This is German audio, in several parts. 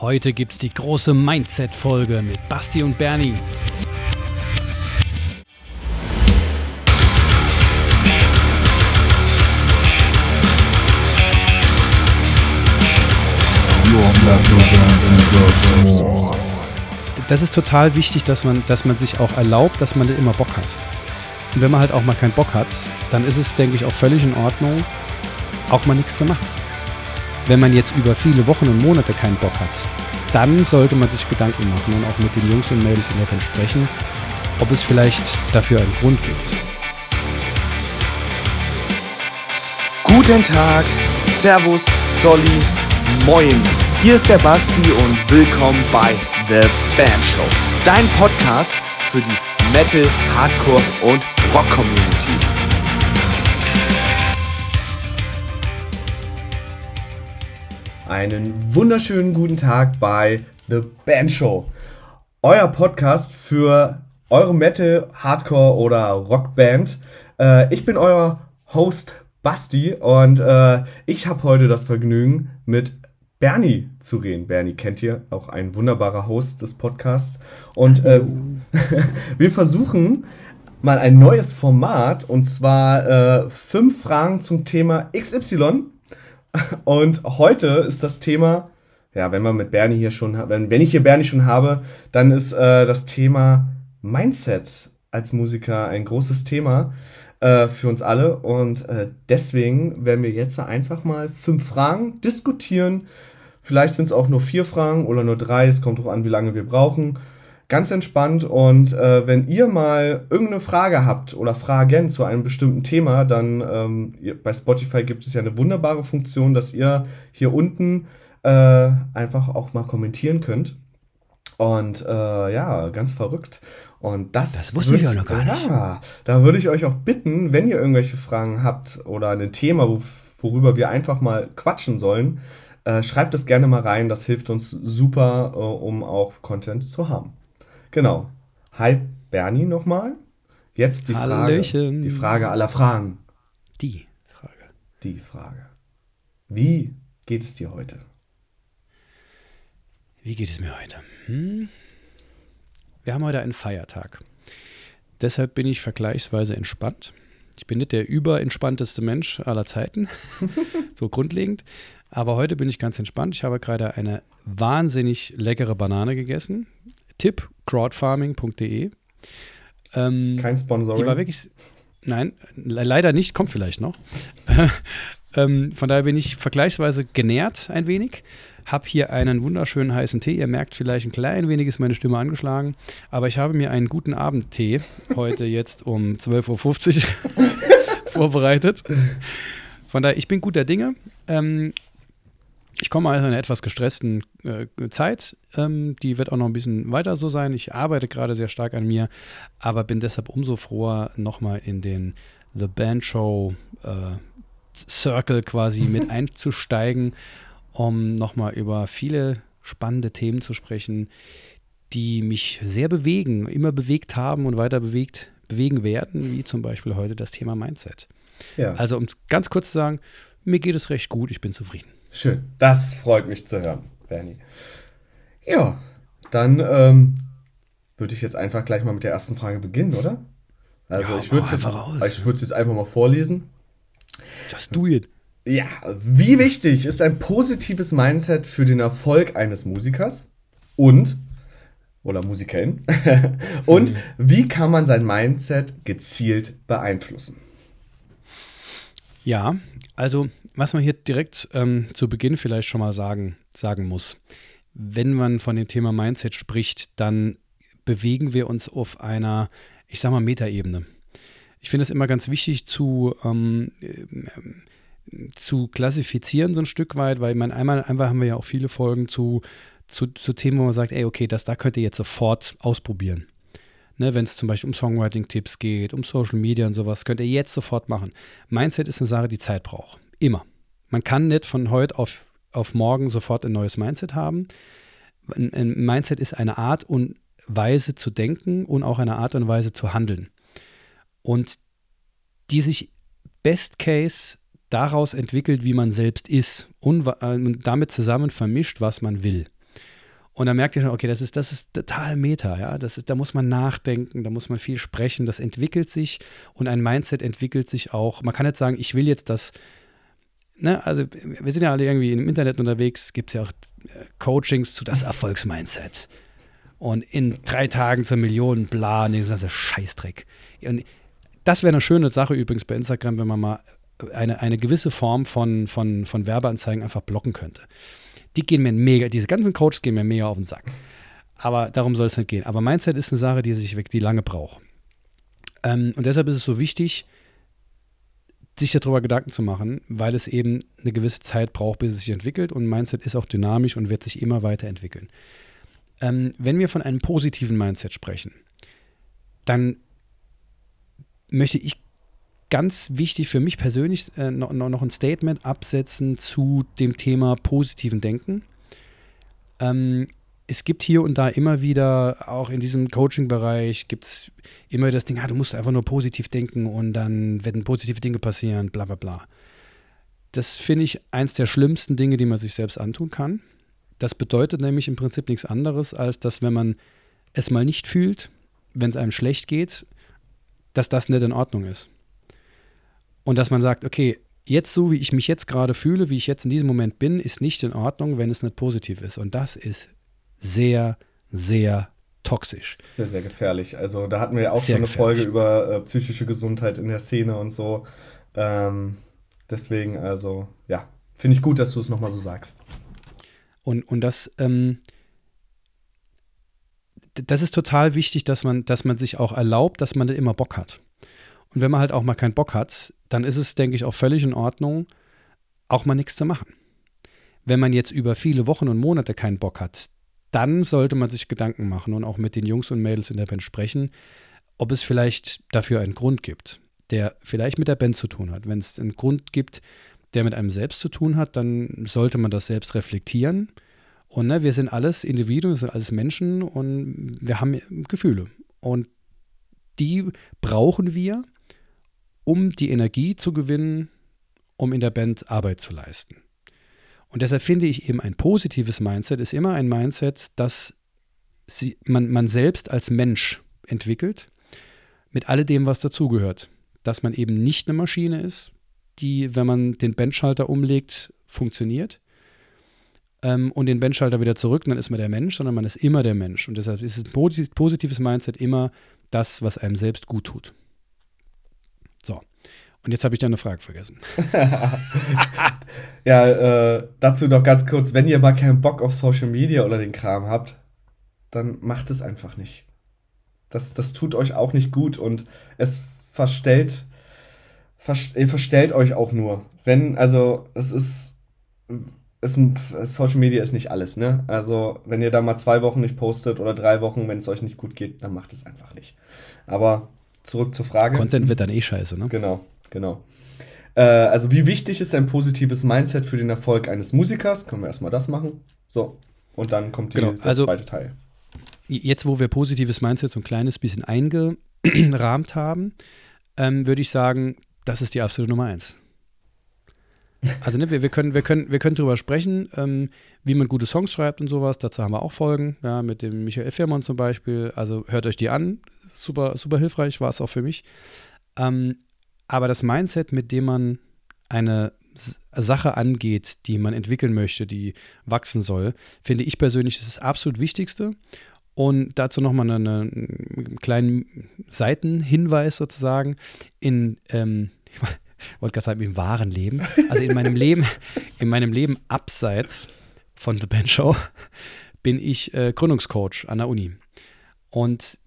Heute gibt's die große Mindset-Folge mit Basti und Bernie. Das ist total wichtig, dass man, dass man sich auch erlaubt, dass man immer Bock hat. Und wenn man halt auch mal keinen Bock hat, dann ist es, denke ich, auch völlig in Ordnung, auch mal nichts zu machen. Wenn man jetzt über viele Wochen und Monate keinen Bock hat, dann sollte man sich Gedanken machen und auch mit den Jungs und Mädels immer sprechen, ob es vielleicht dafür einen Grund gibt. Guten Tag, Servus, Solly, Moin. Hier ist der Basti und willkommen bei The Band Show, dein Podcast für die Metal, Hardcore und Rock Community. Einen wunderschönen guten Tag bei The Band Show, euer Podcast für eure Metal, Hardcore oder Rockband. Äh, ich bin euer Host Basti und äh, ich habe heute das Vergnügen mit Bernie zu reden. Bernie kennt ihr, auch ein wunderbarer Host des Podcasts. Und äh, wir versuchen mal ein neues Format und zwar äh, fünf Fragen zum Thema XY. Und heute ist das Thema, ja, wenn man mit Bernie hier schon, wenn, wenn ich hier Bernie schon habe, dann ist äh, das Thema Mindset als Musiker ein großes Thema äh, für uns alle. Und äh, deswegen werden wir jetzt einfach mal fünf Fragen diskutieren Vielleicht sind es auch nur vier Fragen oder nur drei. Es kommt drauf an, wie lange wir brauchen. Ganz entspannt. Und äh, wenn ihr mal irgendeine Frage habt oder Fragen zu einem bestimmten Thema, dann ähm, bei Spotify gibt es ja eine wunderbare Funktion, dass ihr hier unten äh, einfach auch mal kommentieren könnt. Und äh, ja, ganz verrückt. Und das, das wusste ich auch noch gar nicht. Ja, da würde ich euch auch bitten, wenn ihr irgendwelche Fragen habt oder ein Thema, worüber wir einfach mal quatschen sollen, äh, schreibt es gerne mal rein, das hilft uns super, äh, um auch Content zu haben. Genau. Hi Bernie nochmal. Jetzt die Hallöchen. Frage. Die Frage aller Fragen. Die Frage. Die Frage. Wie geht es dir heute? Wie geht es mir heute? Hm? Wir haben heute einen Feiertag. Deshalb bin ich vergleichsweise entspannt. Ich bin nicht der überentspannteste Mensch aller Zeiten, so grundlegend. Aber heute bin ich ganz entspannt. Ich habe gerade eine wahnsinnig leckere Banane gegessen. Tipp crowdfarming.de. Ähm, Kein Sponsoring. Die war wirklich. Nein, leider nicht, kommt vielleicht noch. ähm, von daher bin ich vergleichsweise genährt ein wenig. Hab hier einen wunderschönen heißen Tee. Ihr merkt vielleicht ein klein wenig ist meine Stimme angeschlagen. Aber ich habe mir einen guten Abendtee heute jetzt um 12.50 Uhr vorbereitet. Von daher, ich bin guter Dinge. Ähm, ich komme aus einer etwas gestressten äh, Zeit. Ähm, die wird auch noch ein bisschen weiter so sein. Ich arbeite gerade sehr stark an mir, aber bin deshalb umso froher, nochmal in den The Band Show äh, Circle quasi mit einzusteigen, um nochmal über viele spannende Themen zu sprechen, die mich sehr bewegen, immer bewegt haben und weiter bewegt, bewegen werden, wie zum Beispiel heute das Thema Mindset. Ja. Also um es ganz kurz zu sagen, mir geht es recht gut, ich bin zufrieden. Schön, das freut mich zu hören, Bernie. Ja, dann ähm, würde ich jetzt einfach gleich mal mit der ersten Frage beginnen, oder? Also ja, ich würde es jetzt, jetzt einfach mal vorlesen. Just do it. Ja, wie wichtig ist ein positives Mindset für den Erfolg eines Musikers und oder Musikerin und mhm. wie kann man sein Mindset gezielt beeinflussen? Ja, also was man hier direkt ähm, zu Beginn vielleicht schon mal sagen, sagen muss, wenn man von dem Thema Mindset spricht, dann bewegen wir uns auf einer, ich sag mal, Metaebene. Ich finde es immer ganz wichtig zu, ähm, äh, zu klassifizieren, so ein Stück weit, weil man einmal, einmal haben wir ja auch viele Folgen zu, zu, zu Themen, wo man sagt, ey, okay, das da könnt ihr jetzt sofort ausprobieren. Ne, Wenn es zum Beispiel um Songwriting-Tipps geht, um Social Media und sowas, könnt ihr jetzt sofort machen. Mindset ist eine Sache, die Zeit braucht. Immer. Man kann nicht von heute auf, auf morgen sofort ein neues Mindset haben. Ein, Mindset ist eine Art und Weise zu denken und auch eine Art und Weise zu handeln. Und die sich best case daraus entwickelt, wie man selbst ist und, äh, und damit zusammen vermischt, was man will. Und dann merkt ihr schon, okay, das ist, das ist total Meta, ja. Das ist, da muss man nachdenken, da muss man viel sprechen, das entwickelt sich und ein Mindset entwickelt sich auch. Man kann jetzt sagen, ich will jetzt das, ne, also wir sind ja alle irgendwie im Internet unterwegs, gibt es ja auch äh, Coachings zu das Erfolgsmindset. Und in drei Tagen zur Million, bla, nee, das ist ein Scheißdreck. Und das wäre eine schöne Sache übrigens bei Instagram, wenn man mal eine, eine gewisse Form von, von, von Werbeanzeigen einfach blocken könnte. Die gehen mir mega, diese ganzen Coaches gehen mir mega auf den Sack. Aber darum soll es nicht gehen. Aber Mindset ist eine Sache, die sich die lange braucht. Ähm, und deshalb ist es so wichtig, sich darüber Gedanken zu machen, weil es eben eine gewisse Zeit braucht, bis es sich entwickelt. Und Mindset ist auch dynamisch und wird sich immer weiterentwickeln. Ähm, wenn wir von einem positiven Mindset sprechen, dann möchte ich ganz wichtig für mich persönlich äh, noch, noch ein Statement absetzen zu dem Thema positiven Denken. Ähm, es gibt hier und da immer wieder, auch in diesem Coaching-Bereich, gibt es immer das Ding, ah, du musst einfach nur positiv denken und dann werden positive Dinge passieren, bla bla bla. Das finde ich eins der schlimmsten Dinge, die man sich selbst antun kann. Das bedeutet nämlich im Prinzip nichts anderes, als dass wenn man es mal nicht fühlt, wenn es einem schlecht geht, dass das nicht in Ordnung ist. Und dass man sagt, okay, jetzt so, wie ich mich jetzt gerade fühle, wie ich jetzt in diesem Moment bin, ist nicht in Ordnung, wenn es nicht positiv ist. Und das ist sehr, sehr toxisch. Sehr, sehr gefährlich. Also da hatten wir ja auch sehr schon eine gefährlich. Folge über äh, psychische Gesundheit in der Szene und so. Ähm, deswegen, also ja, finde ich gut, dass du es nochmal so sagst. Und, und das, ähm, das ist total wichtig, dass man, dass man sich auch erlaubt, dass man immer Bock hat. Und wenn man halt auch mal keinen Bock hat, dann ist es, denke ich, auch völlig in Ordnung, auch mal nichts zu machen. Wenn man jetzt über viele Wochen und Monate keinen Bock hat, dann sollte man sich Gedanken machen und auch mit den Jungs und Mädels in der Band sprechen, ob es vielleicht dafür einen Grund gibt, der vielleicht mit der Band zu tun hat. Wenn es einen Grund gibt, der mit einem selbst zu tun hat, dann sollte man das selbst reflektieren. Und ne, wir sind alles Individuen, wir sind alles Menschen und wir haben Gefühle. Und die brauchen wir, um die Energie zu gewinnen, um in der Band Arbeit zu leisten. Und deshalb finde ich eben ein positives Mindset ist immer ein Mindset, das sie, man, man selbst als Mensch entwickelt, mit alledem, was dazugehört. Dass man eben nicht eine Maschine ist, die, wenn man den Bandschalter umlegt, funktioniert. Ähm, und den Bandschalter wieder zurück, dann ist man der Mensch, sondern man ist immer der Mensch. Und deshalb ist ein positives Mindset immer das, was einem selbst gut tut. Und jetzt habe ich deine Frage vergessen. ja, äh, dazu noch ganz kurz, wenn ihr mal keinen Bock auf Social Media oder den Kram habt, dann macht es einfach nicht. Das, das tut euch auch nicht gut und es verstellt, vers ihr verstellt euch auch nur. Wenn, also, es ist, es, Social Media ist nicht alles, ne? Also, wenn ihr da mal zwei Wochen nicht postet oder drei Wochen, wenn es euch nicht gut geht, dann macht es einfach nicht. Aber zurück zur Frage. Content wird dann eh scheiße, ne? Genau, genau. Äh, also, wie wichtig ist ein positives Mindset für den Erfolg eines Musikers? Können wir erstmal das machen. So. Und dann kommt die, genau. der also, zweite Teil. Jetzt, wo wir positives Mindset so ein kleines bisschen eingerahmt haben, ähm, würde ich sagen, das ist die absolute Nummer eins. Also ne, wir, wir, können, wir, können, wir können darüber sprechen, ähm, wie man gute Songs schreibt und sowas. Dazu haben wir auch Folgen, ja, mit dem Michael Firmon zum Beispiel. Also hört euch die an. Super, super hilfreich war es auch für mich. Ähm, aber das Mindset, mit dem man eine Sache angeht, die man entwickeln möchte, die wachsen soll, finde ich persönlich das, absolut Wichtigste. Und dazu nochmal einen, einen kleinen Seitenhinweis sozusagen. In, ähm, ich wollte gerade sagen, im wahren Leben. Also in meinem Leben, in meinem Leben abseits von The Band Show bin ich äh, Gründungscoach an der Uni. Und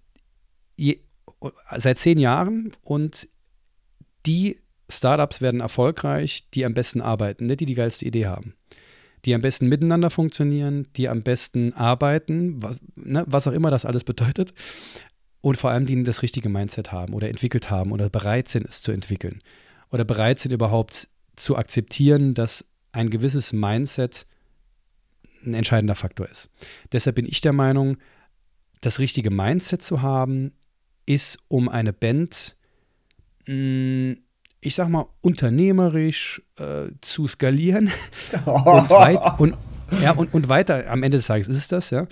je, seit zehn Jahren und die Startups werden erfolgreich, die am besten arbeiten, nicht die die geilste Idee haben. Die am besten miteinander funktionieren, die am besten arbeiten, was, ne, was auch immer das alles bedeutet. Und vor allem, die das richtige Mindset haben oder entwickelt haben oder bereit sind, es zu entwickeln. Oder bereit sind, überhaupt zu akzeptieren, dass ein gewisses Mindset ein entscheidender Faktor ist. Deshalb bin ich der Meinung, das richtige Mindset zu haben, ist, um eine Band, ich sag mal, unternehmerisch äh, zu skalieren und, weit, und, Ja, und, und weiter, am Ende des Tages ist es das, ja.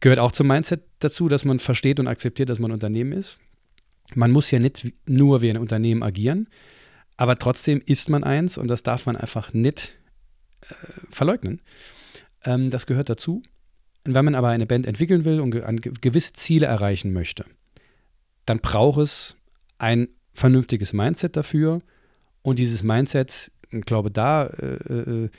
Gehört auch zum Mindset dazu, dass man versteht und akzeptiert, dass man ein Unternehmen ist. Man muss ja nicht nur wie ein Unternehmen agieren, aber trotzdem ist man eins und das darf man einfach nicht äh, verleugnen. Ähm, das gehört dazu. Und wenn man aber eine Band entwickeln will und ge gewisse Ziele erreichen möchte, dann braucht es ein vernünftiges Mindset dafür. Und dieses Mindset, ich glaube, da äh, äh,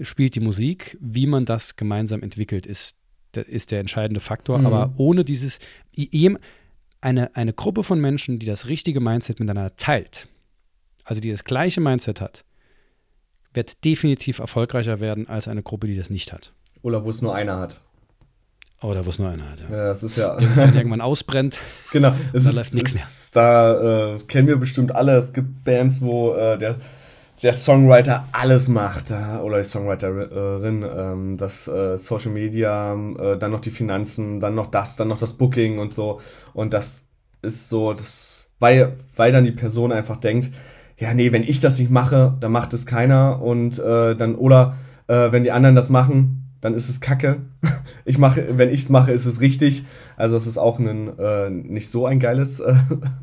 spielt die Musik, wie man das gemeinsam entwickelt, ist, ist der entscheidende Faktor. Mhm. Aber ohne dieses, eine, eine Gruppe von Menschen, die das richtige Mindset miteinander teilt, also die das gleiche Mindset hat, wird definitiv erfolgreicher werden als eine Gruppe, die das nicht hat. Oder wo es nur einer hat. Oder wo es nur einer hat. Ja, ja das ist ja. Das dann irgendwann ausbrennt. Genau. da läuft nichts mehr. Da äh, kennen wir bestimmt alle. Es gibt Bands, wo äh, der, der Songwriter alles macht. Oder die Songwriterin. Ähm, das äh, Social Media, äh, dann noch die Finanzen, dann noch das, dann noch das Booking und so. Und das ist so, das, weil, weil dann die Person einfach denkt, ja, nee, wenn ich das nicht mache, dann macht es keiner und äh, dann, oder äh, wenn die anderen das machen, dann ist es Kacke. Ich mache, wenn ich es mache, ist es richtig. Also es ist auch ein äh, nicht so ein geiles, äh,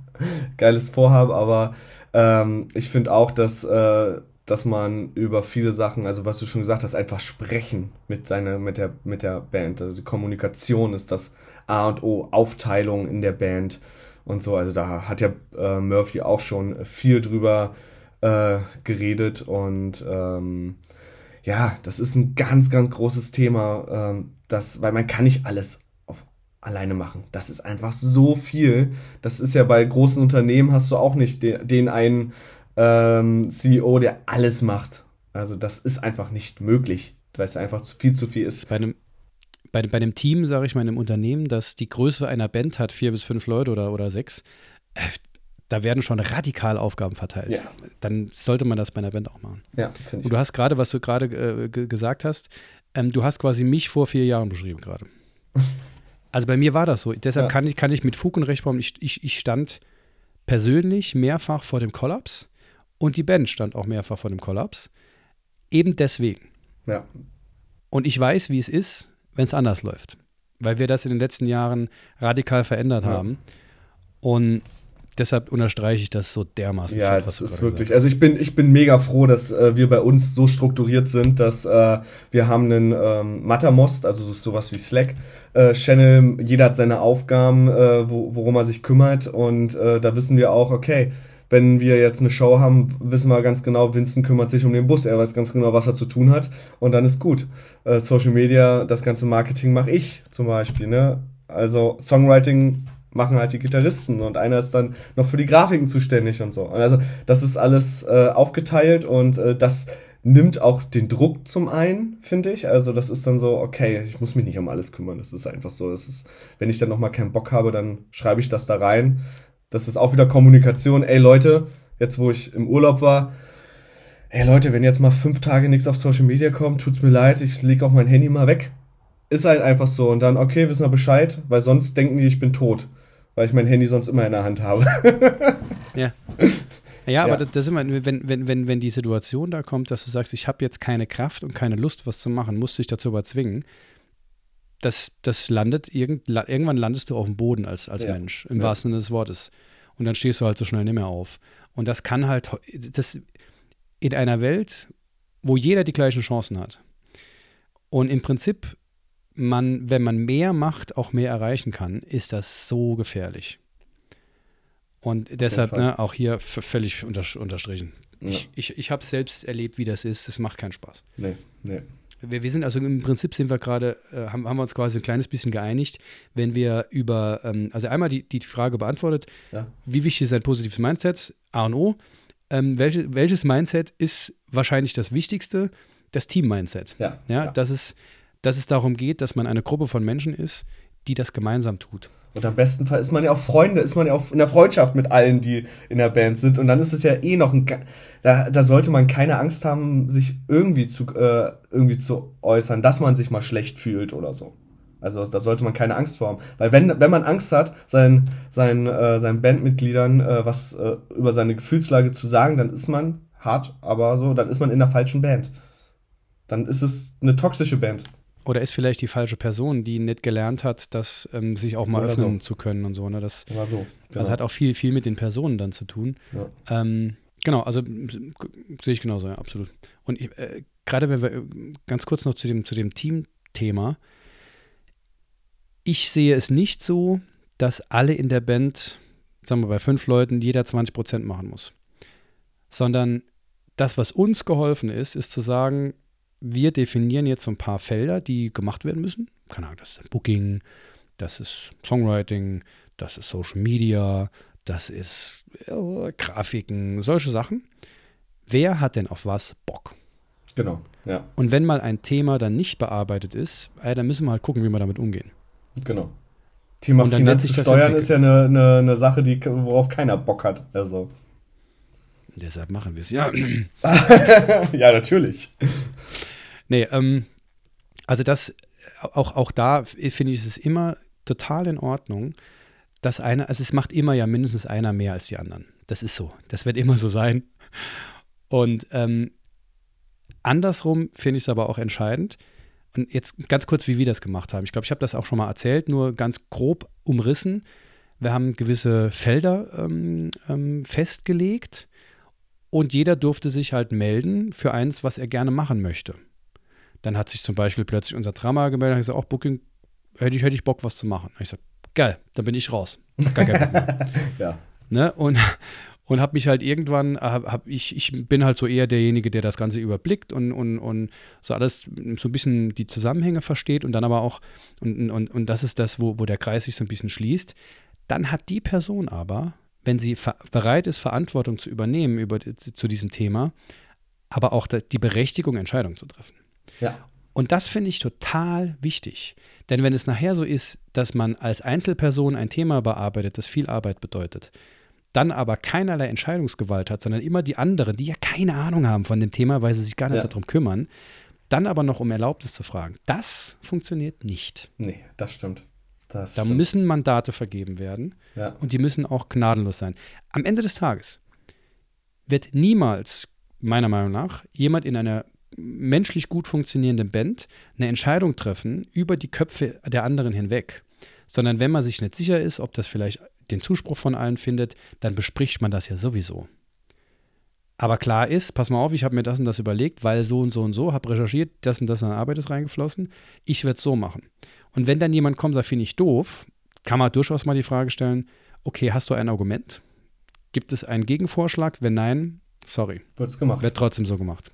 geiles Vorhaben, aber ähm, ich finde auch, dass, äh, dass man über viele Sachen, also was du schon gesagt hast, einfach sprechen mit seiner, mit der, mit der Band. Also die Kommunikation ist das A und O, Aufteilung in der Band und so. Also da hat ja äh, Murphy auch schon viel drüber äh, geredet und ähm, ja, das ist ein ganz, ganz großes Thema, ähm, das, weil man kann nicht alles auf alleine machen. Das ist einfach so viel. Das ist ja bei großen Unternehmen hast du auch nicht den, den einen ähm, CEO, der alles macht. Also das ist einfach nicht möglich, weil es einfach zu viel zu viel ist. Bei einem bei, bei einem Team, sage ich mal, in einem Unternehmen, das die Größe einer Band hat, vier bis fünf Leute oder, oder sechs, äh, da werden schon radikal Aufgaben verteilt. Ja. Dann sollte man das bei einer Band auch machen. Ja, Und du hast gerade, was du gerade äh, gesagt hast, ähm, du hast quasi mich vor vier Jahren beschrieben gerade. also bei mir war das so. Deshalb ja. kann, ich, kann ich mit Fug und Recht behaupten, ich, ich, ich stand persönlich mehrfach vor dem Kollaps und die Band stand auch mehrfach vor dem Kollaps. Eben deswegen. Ja. Und ich weiß, wie es ist, wenn es anders läuft. Weil wir das in den letzten Jahren radikal verändert ja. haben. Und deshalb unterstreiche ich das so dermaßen. Ja, viel, das ist wirklich. Gesagt. Also ich bin, ich bin mega froh, dass äh, wir bei uns so strukturiert sind, dass äh, wir haben einen ähm, Mattermost, also so sowas wie Slack äh, Channel. Jeder hat seine Aufgaben, äh, wo, worum er sich kümmert und äh, da wissen wir auch, okay, wenn wir jetzt eine Show haben, wissen wir ganz genau, Vincent kümmert sich um den Bus, er weiß ganz genau, was er zu tun hat und dann ist gut. Äh, Social Media, das ganze Marketing mache ich zum Beispiel, ne? Also Songwriting machen halt die Gitarristen und einer ist dann noch für die Grafiken zuständig und so. Also das ist alles äh, aufgeteilt und äh, das nimmt auch den Druck zum einen, finde ich. Also das ist dann so, okay, ich muss mich nicht um alles kümmern. Das ist einfach so. Das ist, wenn ich dann noch mal keinen Bock habe, dann schreibe ich das da rein das ist auch wieder Kommunikation. Ey Leute, jetzt wo ich im Urlaub war, ey Leute, wenn jetzt mal fünf Tage nichts auf Social Media kommt, tut's mir leid, ich leg auch mein Handy mal weg. Ist halt einfach so. Und dann, okay, wissen wir Bescheid, weil sonst denken die, ich bin tot. Weil ich mein Handy sonst immer in der Hand habe. ja. Ja, aber ja. das, das ist immer, wenn, wenn, wenn, wenn die Situation da kommt, dass du sagst, ich habe jetzt keine Kraft und keine Lust, was zu machen, musst dich dazu überzwingen, das, das landet, irgend, irgendwann landest du auf dem Boden als, als ja. Mensch, im ja. wahrsten Sinne des Wortes. Und dann stehst du halt so schnell nicht mehr auf. Und das kann halt, das in einer Welt, wo jeder die gleichen Chancen hat. Und im Prinzip, man, wenn man mehr macht, auch mehr erreichen kann, ist das so gefährlich. Und deshalb ne, auch hier völlig unterstrichen. Ja. Ich, ich, ich habe selbst erlebt, wie das ist. Es macht keinen Spaß. Nee, nee. Wir, wir sind also im Prinzip sind wir gerade, äh, haben, haben wir uns quasi ein kleines bisschen geeinigt, wenn wir über, ähm, also einmal die, die Frage beantwortet, ja. wie wichtig ist ein positives Mindset? A und O. Ähm, welche, welches Mindset ist wahrscheinlich das Wichtigste? Das Team-Mindset. Ja, ja, ja. Dass, es, dass es darum geht, dass man eine Gruppe von Menschen ist, die das gemeinsam tut. Und am besten Fall ist man ja auch Freunde, ist man ja auch in der Freundschaft mit allen, die in der Band sind. Und dann ist es ja eh noch ein, da, da sollte man keine Angst haben, sich irgendwie zu, äh, irgendwie zu äußern, dass man sich mal schlecht fühlt oder so. Also da sollte man keine Angst vor haben. Weil wenn, wenn man Angst hat, seinen, seinen, äh, seinen Bandmitgliedern äh, was äh, über seine Gefühlslage zu sagen, dann ist man hart, aber so, dann ist man in der falschen Band. dann ist es eine toxische Band. Oder ist vielleicht die falsche Person, die nicht gelernt hat, das ähm, sich auch mal Oder öffnen so. zu können und so. Ne? Das, War so. das hat auch viel, viel mit den Personen dann zu tun. Ja. Ähm, genau, also sehe ich genauso, ja, absolut. Und ich, äh, gerade wenn wir äh, ganz kurz noch zu dem, zu dem Team-Thema, ich sehe es nicht so, dass alle in der Band, sagen wir bei fünf Leuten, jeder 20 Prozent machen muss. Sondern das, was uns geholfen ist, ist zu sagen, wir definieren jetzt so ein paar Felder, die gemacht werden müssen. Keine Ahnung, das ist Booking, das ist Songwriting, das ist Social Media, das ist äh, Grafiken, solche Sachen. Wer hat denn auf was Bock? Genau, ja, Und wenn mal ein Thema dann nicht bearbeitet ist, äh, dann müssen wir halt gucken, wie wir damit umgehen. genau. Thema Und dann wird Finanzen steuern entwickeln. ist ja eine, eine, eine Sache, die, worauf keiner Bock hat. Also. Deshalb machen wir es. Ja. ja, natürlich. Nee, ähm, also das, auch, auch da finde ich es ist immer total in Ordnung, dass einer, also es macht immer ja mindestens einer mehr als die anderen. Das ist so. Das wird immer so sein. Und ähm, andersrum finde ich es aber auch entscheidend. Und jetzt ganz kurz, wie wir das gemacht haben. Ich glaube, ich habe das auch schon mal erzählt, nur ganz grob umrissen. Wir haben gewisse Felder ähm, ähm, festgelegt und jeder durfte sich halt melden für eins, was er gerne machen möchte. Dann hat sich zum Beispiel plötzlich unser Drama gemeldet und gesagt, auch Booking, hätte ich, hätte ich Bock, was zu machen. Und ich sage, geil, dann bin ich raus. Gar kein. Ja. ne? Und, und habe mich halt irgendwann, hab, hab ich, ich bin halt so eher derjenige, der das Ganze überblickt und, und, und so alles so ein bisschen die Zusammenhänge versteht und dann aber auch, und, und, und das ist das, wo, wo der Kreis sich so ein bisschen schließt. Dann hat die Person aber, wenn sie bereit ist, Verantwortung zu übernehmen über, zu diesem Thema, aber auch die Berechtigung, Entscheidungen zu treffen. Ja. Und das finde ich total wichtig. Denn wenn es nachher so ist, dass man als Einzelperson ein Thema bearbeitet, das viel Arbeit bedeutet, dann aber keinerlei Entscheidungsgewalt hat, sondern immer die anderen, die ja keine Ahnung haben von dem Thema, weil sie sich gar nicht Ja. darum kümmern, dann aber noch um Erlaubnis zu fragen. Das funktioniert nicht. Nee, das stimmt. Das Da stimmt. müssen Mandate vergeben werden ja. und die müssen auch gnadenlos sein. Am Ende des Tages wird niemals, meiner Meinung nach, jemand in einer menschlich gut funktionierenden Band eine Entscheidung treffen über die Köpfe der anderen hinweg. Sondern wenn man sich nicht sicher ist, ob das vielleicht den Zuspruch von allen findet, dann bespricht man das ja sowieso. Aber klar ist, pass mal auf, ich habe mir das und das überlegt, weil so und so und so, habe recherchiert, das und das an Arbeit ist reingeflossen, ich werde es so machen. Und wenn dann jemand kommt, sagt, finde ich doof, kann man durchaus mal die Frage stellen, okay, hast du ein Argument? Gibt es einen Gegenvorschlag? Wenn nein, sorry, Wird's gemacht. wird trotzdem so gemacht.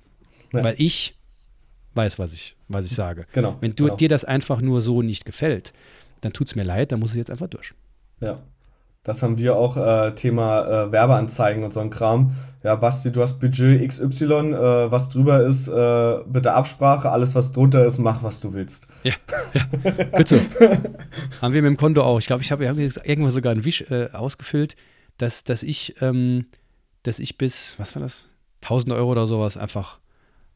Ja. Weil ich weiß, was ich, was ich sage. Genau. Wenn du, genau. dir das einfach nur so nicht gefällt, dann tut es mir leid, dann muss es jetzt einfach durch. Ja. Das haben wir auch, äh, Thema äh, Werbeanzeigen und so ein Kram. Ja, Basti, du hast Budget XY, äh, was drüber ist, äh, bitte Absprache, alles was drunter ist, mach was du willst. Ja, ja. Bitte. haben wir mit dem Konto auch. Ich glaube, ich habe jetzt irgendwann sogar einen Wisch äh, ausgefüllt, dass, dass ich, ähm, dass ich bis, was war das? 1000 Euro oder sowas einfach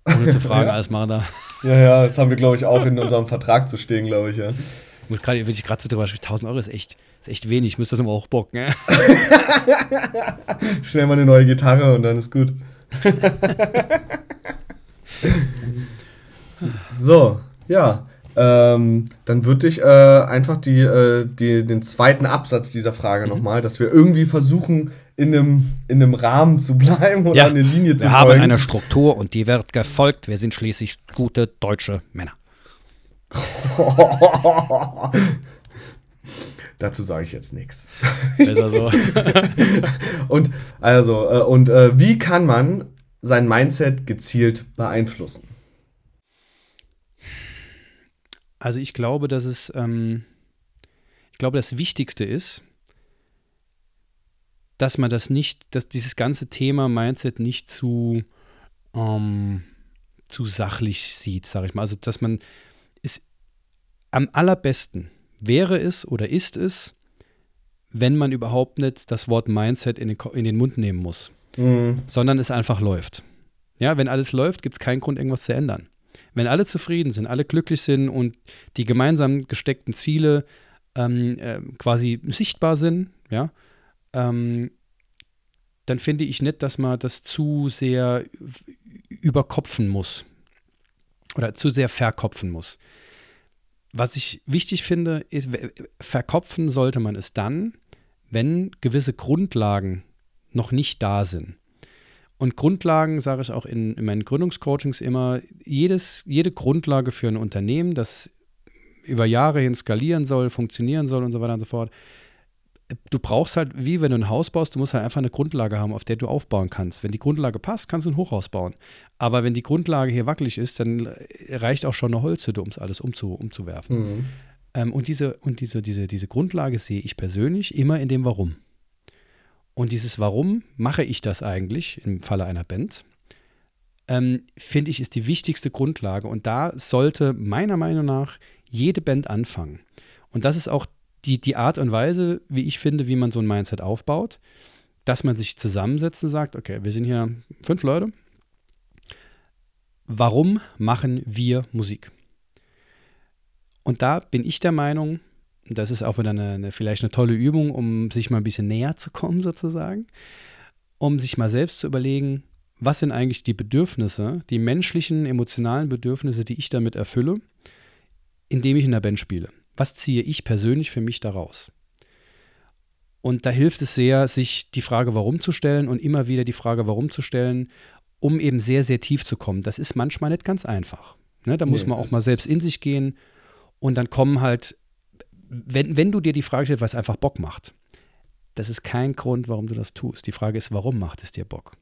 ohne zu fragen Ja. alles machen da. Ja, ja, das haben wir, glaube ich, auch in unserem Vertrag zu stehen, glaube ich, ja. Ich muss gerade, wenn ich gerade so drüber spreche, 1000 Euro ist echt, ist echt wenig. Ich muss das immer hochbocken. Ne? Schnell mal eine neue Gitarre und dann ist gut. so, ja. Ähm, dann würde ich äh, einfach die, äh, die, den zweiten Absatz dieser Frage Mhm. nochmal, dass wir irgendwie versuchen, in einem, in einem Rahmen zu bleiben oder Ja, eine Linie zu Wir haben folgen. eine Struktur und die wird gefolgt. Wir sind schließlich gute deutsche Männer. Dazu sage ich jetzt nichts. Besser so. Und also, äh, und äh, wie kann man sein Mindset gezielt beeinflussen? Also ich glaube, dass es, ähm, ich glaube, das Wichtigste ist, dass man das nicht, dass dieses ganze Thema Mindset nicht zu, ähm, zu sachlich sieht, sage ich mal. Also dass man es am allerbesten wäre es oder ist es, wenn man überhaupt nicht das Wort Mindset in den, in den Mund nehmen muss Mhm. sondern es einfach läuft. Ja, wenn alles läuft, gibt es keinen Grund, irgendwas zu ändern. Wenn alle zufrieden sind, alle glücklich sind und die gemeinsam gesteckten Ziele ähm, äh, quasi sichtbar sind, ja, ähm, dann finde ich nicht, dass man das zu sehr überkopfen muss. oder zu sehr verkopfen muss. Was ich wichtig finde, ist, verkopfen sollte man es dann, wenn gewisse Grundlagen noch nicht da sind. Und Grundlagen, sage ich auch in, in meinen Gründungscoachings immer, jedes, jede Grundlage für ein Unternehmen, das über Jahre hin skalieren soll, funktionieren soll und so weiter und so fort, du brauchst halt, wie wenn du ein Haus baust, du musst halt einfach eine Grundlage haben, auf der du aufbauen kannst. Wenn die Grundlage passt, kannst du ein Hochhaus bauen. Aber wenn die Grundlage hier wackelig ist, dann reicht auch schon eine Holzhütte, um es alles umzu, umzuwerfen. Mhm. Ähm, und diese, und diese, diese, diese Grundlage sehe ich persönlich immer in dem Warum. Und dieses Warum mache ich das eigentlich im Falle einer Band, ähm, finde ich, ist die wichtigste Grundlage. Und da sollte meiner Meinung nach jede Band anfangen. Und das ist auch die, die Art und Weise, wie ich finde, wie man so ein Mindset aufbaut, dass man sich zusammensetzt und sagt, okay, wir sind hier fünf Leute. Warum machen wir Musik? Und da bin ich der Meinung, das ist auch wieder eine, eine, vielleicht eine tolle Übung, um sich mal ein bisschen näher zu kommen, sozusagen, um sich mal selbst zu überlegen, was sind eigentlich die Bedürfnisse, die menschlichen, emotionalen Bedürfnisse, die ich damit erfülle, indem ich in der Band spiele. Was ziehe ich persönlich für mich daraus? Und da hilft es sehr, sich die Frage warum zu stellen und immer wieder die Frage warum zu stellen, um eben sehr, sehr tief zu kommen. Das ist manchmal nicht ganz einfach. Ne, da muss nee, man auch mal selbst in sich gehen und dann kommen halt, wenn, wenn du dir die Frage stellst, was einfach Bock macht, das ist kein Grund, warum du das tust. Die Frage ist, warum macht es dir Bock?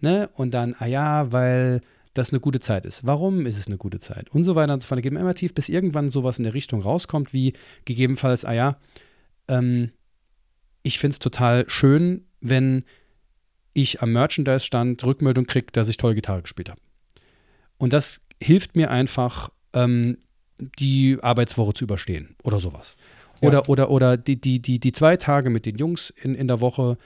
Ne? Und dann, ah ja, weil das eine gute Zeit ist. Warum ist es eine gute Zeit? Und so weiter und so fort. Man immer tief, bis irgendwann sowas in der Richtung rauskommt, wie gegebenenfalls, ah ja, ähm, ich finde es total schön, wenn ich am Merchandise-Stand Rückmeldung kriege, dass ich toll Gitarre gespielt habe. Und das hilft mir einfach, ähm, die Arbeitswoche zu überstehen oder sowas. Oder, ja. oder, oder die, die, die, die zwei Tage mit den Jungs in, in der Woche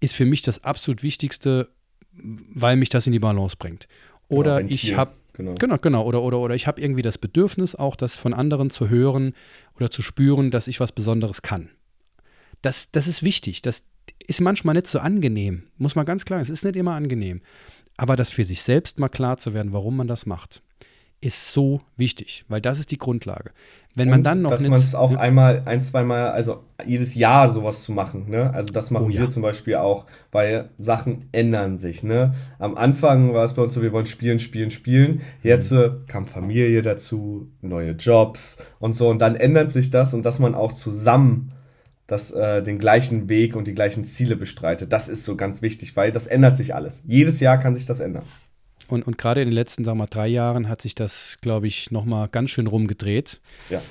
ist für mich das absolut Wichtigste, weil mich das in die Balance bringt. Oder genau, ich habe Genau. genau, genau. Oder, oder, oder ich habe irgendwie das Bedürfnis, auch das von anderen zu hören oder zu spüren, dass ich was Besonderes kann. Das, das ist wichtig. Das ist manchmal nicht so angenehm. Muss man ganz klar, es ist nicht immer angenehm. Aber das für sich selbst mal klar zu werden, warum man das macht ist so wichtig, weil das ist die Grundlage. Wenn man dann noch. Dass man es auch einmal, ein, zweimal, also jedes Jahr sowas zu machen, ne? Also das machen oh, wir ja. zum Beispiel auch, weil Sachen ändern sich, ne? Am Anfang war es bei uns so, wir wollen spielen, spielen, spielen. Jetzt mhm. Äh, kam Familie dazu, neue Jobs und so. Und dann ändert sich das und dass man auch zusammen das, äh, den gleichen Weg und die gleichen Ziele bestreitet. Das ist so ganz wichtig, weil das ändert sich alles. Jedes Jahr kann sich das ändern. Und, und gerade in den letzten, sagen wir mal, drei Jahren hat sich das, glaube ich, nochmal ganz schön rumgedreht. Ja.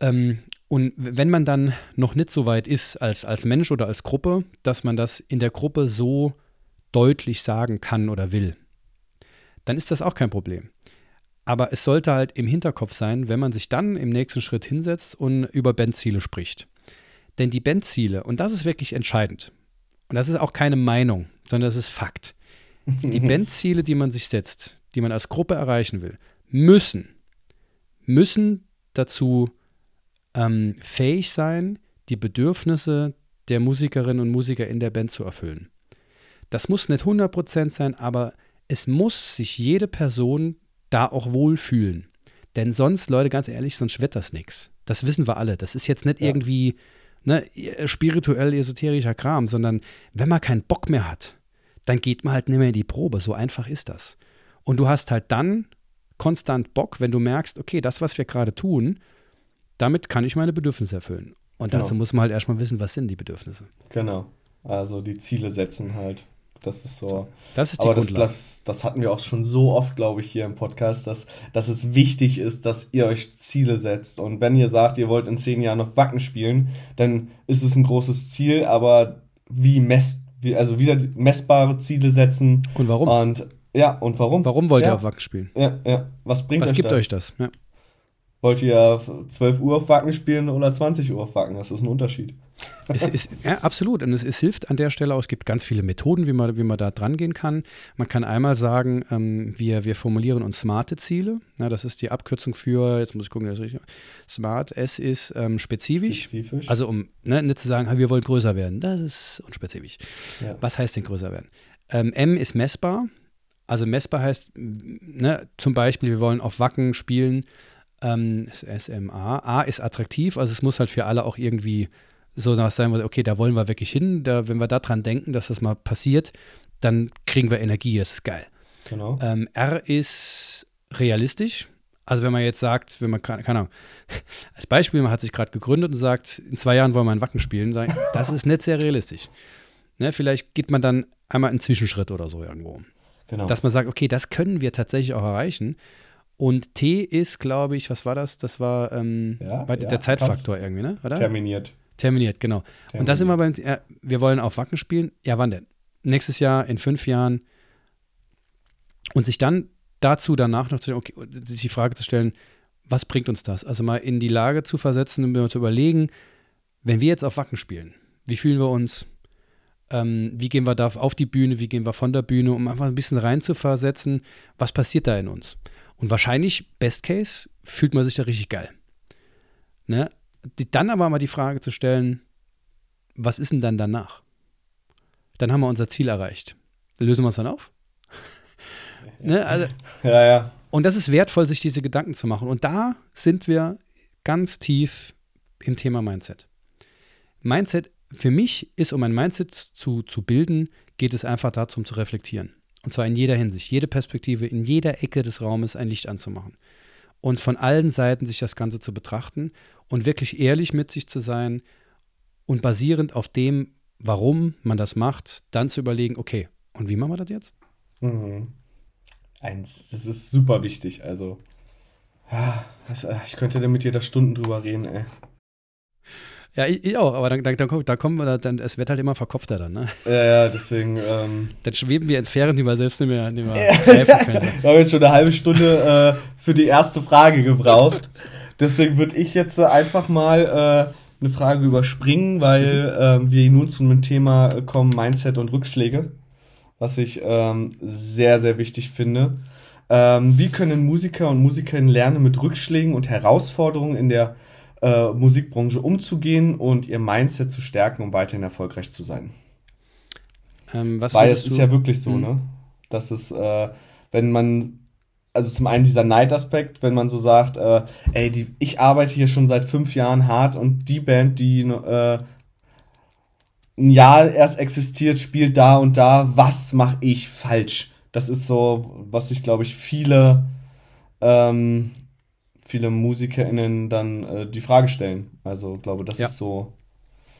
Ähm, und wenn man dann noch nicht so weit ist als, als Mensch oder als Gruppe, dass man das in der Gruppe so deutlich sagen kann oder will, dann ist das auch kein Problem. Aber es sollte halt im Hinterkopf sein, wenn man sich dann im nächsten Schritt hinsetzt und über Bandziele spricht. Denn die Bandziele, und das ist wirklich entscheidend, und das ist auch keine Meinung, sondern das ist Fakt. Die Bandziele, die man sich setzt, die man als Gruppe erreichen will, müssen, müssen dazu ähm, fähig sein, die Bedürfnisse der Musikerinnen und Musiker in der Band zu erfüllen. Das muss nicht 100% sein, aber es muss sich jede Person da auch wohlfühlen. Denn sonst, Leute, ganz ehrlich, sonst wird das nichts. Das wissen wir alle. Das ist jetzt nicht ja. irgendwie ne, spirituell esoterischer Kram, sondern wenn man keinen Bock mehr hat, dann geht man halt nicht mehr in die Probe. So einfach ist das. Und du hast halt dann konstant Bock, wenn du merkst, okay, das, was wir gerade tun, damit kann ich meine Bedürfnisse erfüllen. Und dazu genau. muss man halt erstmal wissen, was sind die Bedürfnisse. Genau. Also die Ziele setzen halt. Das ist so. Das ist die Aber das, das, das, hatten wir auch schon so oft, glaube ich, hier im Podcast, dass, dass es wichtig ist, dass ihr euch Ziele setzt. Und wenn ihr sagt, ihr wollt in zehn Jahren noch Wacken spielen, dann ist es ein großes Ziel, aber wie messt also wieder messbare Ziele setzen. Und warum? Und ja, und warum? Warum wollt ja. ihr auf Wacken spielen? Ja, ja. Was bringt Was euch gibt das? euch das? Ja. Wollt ihr 12 Uhr auf Wacken spielen oder 20 Uhr auf Wacken? Das ist ein Unterschied. Es ist, ja, absolut. Und es, es, hilft an der Stelle auch. Es gibt ganz viele Methoden, wie man, wie man da dran gehen kann. Man kann einmal sagen, ähm, wir, wir formulieren uns smarte Ziele. Ja, das ist die Abkürzung für, jetzt muss ich gucken, das richtig. Smart, S ist ähm, spezifisch. spezifisch. Also um ne, nicht zu sagen, wir wollen größer werden. Das ist unspezifisch. Ja. Was heißt denn größer werden? Ähm, M ist messbar. Also messbar heißt, ne, zum Beispiel, wir wollen auf Wacken spielen, ähm, SMA. A ist attraktiv, also es muss halt für alle auch irgendwie so sein, okay, da wollen wir wirklich hin. Da, wenn wir daran denken, dass das mal passiert, dann kriegen wir Energie, das ist geil. Genau. Ähm, R ist realistisch. Also wenn man jetzt sagt, wenn man, keine Ahnung, als Beispiel, man hat sich gerade gegründet und sagt, in zwei Jahren wollen wir ein Wacken spielen, sagen, das ist nicht sehr realistisch. Ne, vielleicht geht man dann einmal einen Zwischenschritt oder so irgendwo. Genau. Dass man sagt, okay, das können wir tatsächlich auch erreichen. Und T ist, glaube ich, was war das? Das war, ähm, Ja, ja, der Zeitfaktor irgendwie, ne? Oder? Terminiert. Terminiert, genau. Und da sind wir beim, ja, wir wollen auf Wacken spielen. Ja, wann denn? Nächstes Jahr, in fünf Jahren. Und sich dann dazu danach noch zu, okay, sich die Frage zu stellen, was bringt uns das? Also mal in die Lage zu versetzen und mir zu überlegen, wenn wir jetzt auf Wacken spielen, wie fühlen wir uns? Ähm, wie gehen wir da auf die Bühne? Wie gehen wir von der Bühne? Um einfach ein bisschen rein zu versetzen, was passiert da in uns? Und wahrscheinlich, Best Case, fühlt man sich da richtig geil. Ne? Die, dann aber mal die Frage zu stellen, was ist denn dann danach? Dann haben wir unser Ziel erreicht. Lösen wir es dann auf? ne? also, Ja, ja. und das ist wertvoll, sich diese Gedanken zu machen. Und da sind wir ganz tief im Thema Mindset. Mindset, für mich ist, um ein Mindset zu, zu bilden, geht es einfach darum zu reflektieren. Und zwar in jeder Hinsicht, jede Perspektive, in jeder Ecke des Raumes ein Licht anzumachen. Und von allen Seiten sich das Ganze zu betrachten und wirklich ehrlich mit sich zu sein und basierend auf dem, warum man das macht, dann zu überlegen, okay, und wie machen wir das jetzt? Mhm. Eins, das ist super wichtig. Also, das, äh, ich könnte da mit dir da Stunden drüber reden, ey. Ja, ich, ich auch, aber dann, dann, dann, da kommen wir, da- dann, es wird halt immer verkopfter dann, ne? Ja, ja, deswegen, ähm, Dann schweben wir in Sphären, die wir selbst nicht mehr, nicht mehr greifen können. wir haben jetzt schon eine halbe Stunde äh, für die erste Frage gebraucht. Deswegen würde ich jetzt äh, einfach mal äh, eine Frage überspringen, weil ähm, wir nun zu einem Thema äh, kommen, Mindset und Rückschläge, was ich ähm, sehr, sehr wichtig finde. Ähm, wie können Musiker und Musikerinnen lernen, mit Rückschlägen und Herausforderungen in der äh, Musikbranche umzugehen und ihr Mindset zu stärken, um weiterhin erfolgreich zu sein? Ähm, was Weil es ist ja wirklich so, Mhm. ne? Dass es, äh, wenn man, also zum einen dieser Neidaspekt, wenn man so sagt, äh, ey, die, ich arbeite hier schon seit fünf Jahren hart und die Band, die äh, ein Jahr erst existiert, spielt da und da, was mache ich falsch? Das ist so, was sich, glaube ich, viele, ähm, viele MusikerInnen dann äh, die Frage stellen. Also, glaube, das Ja. ist so.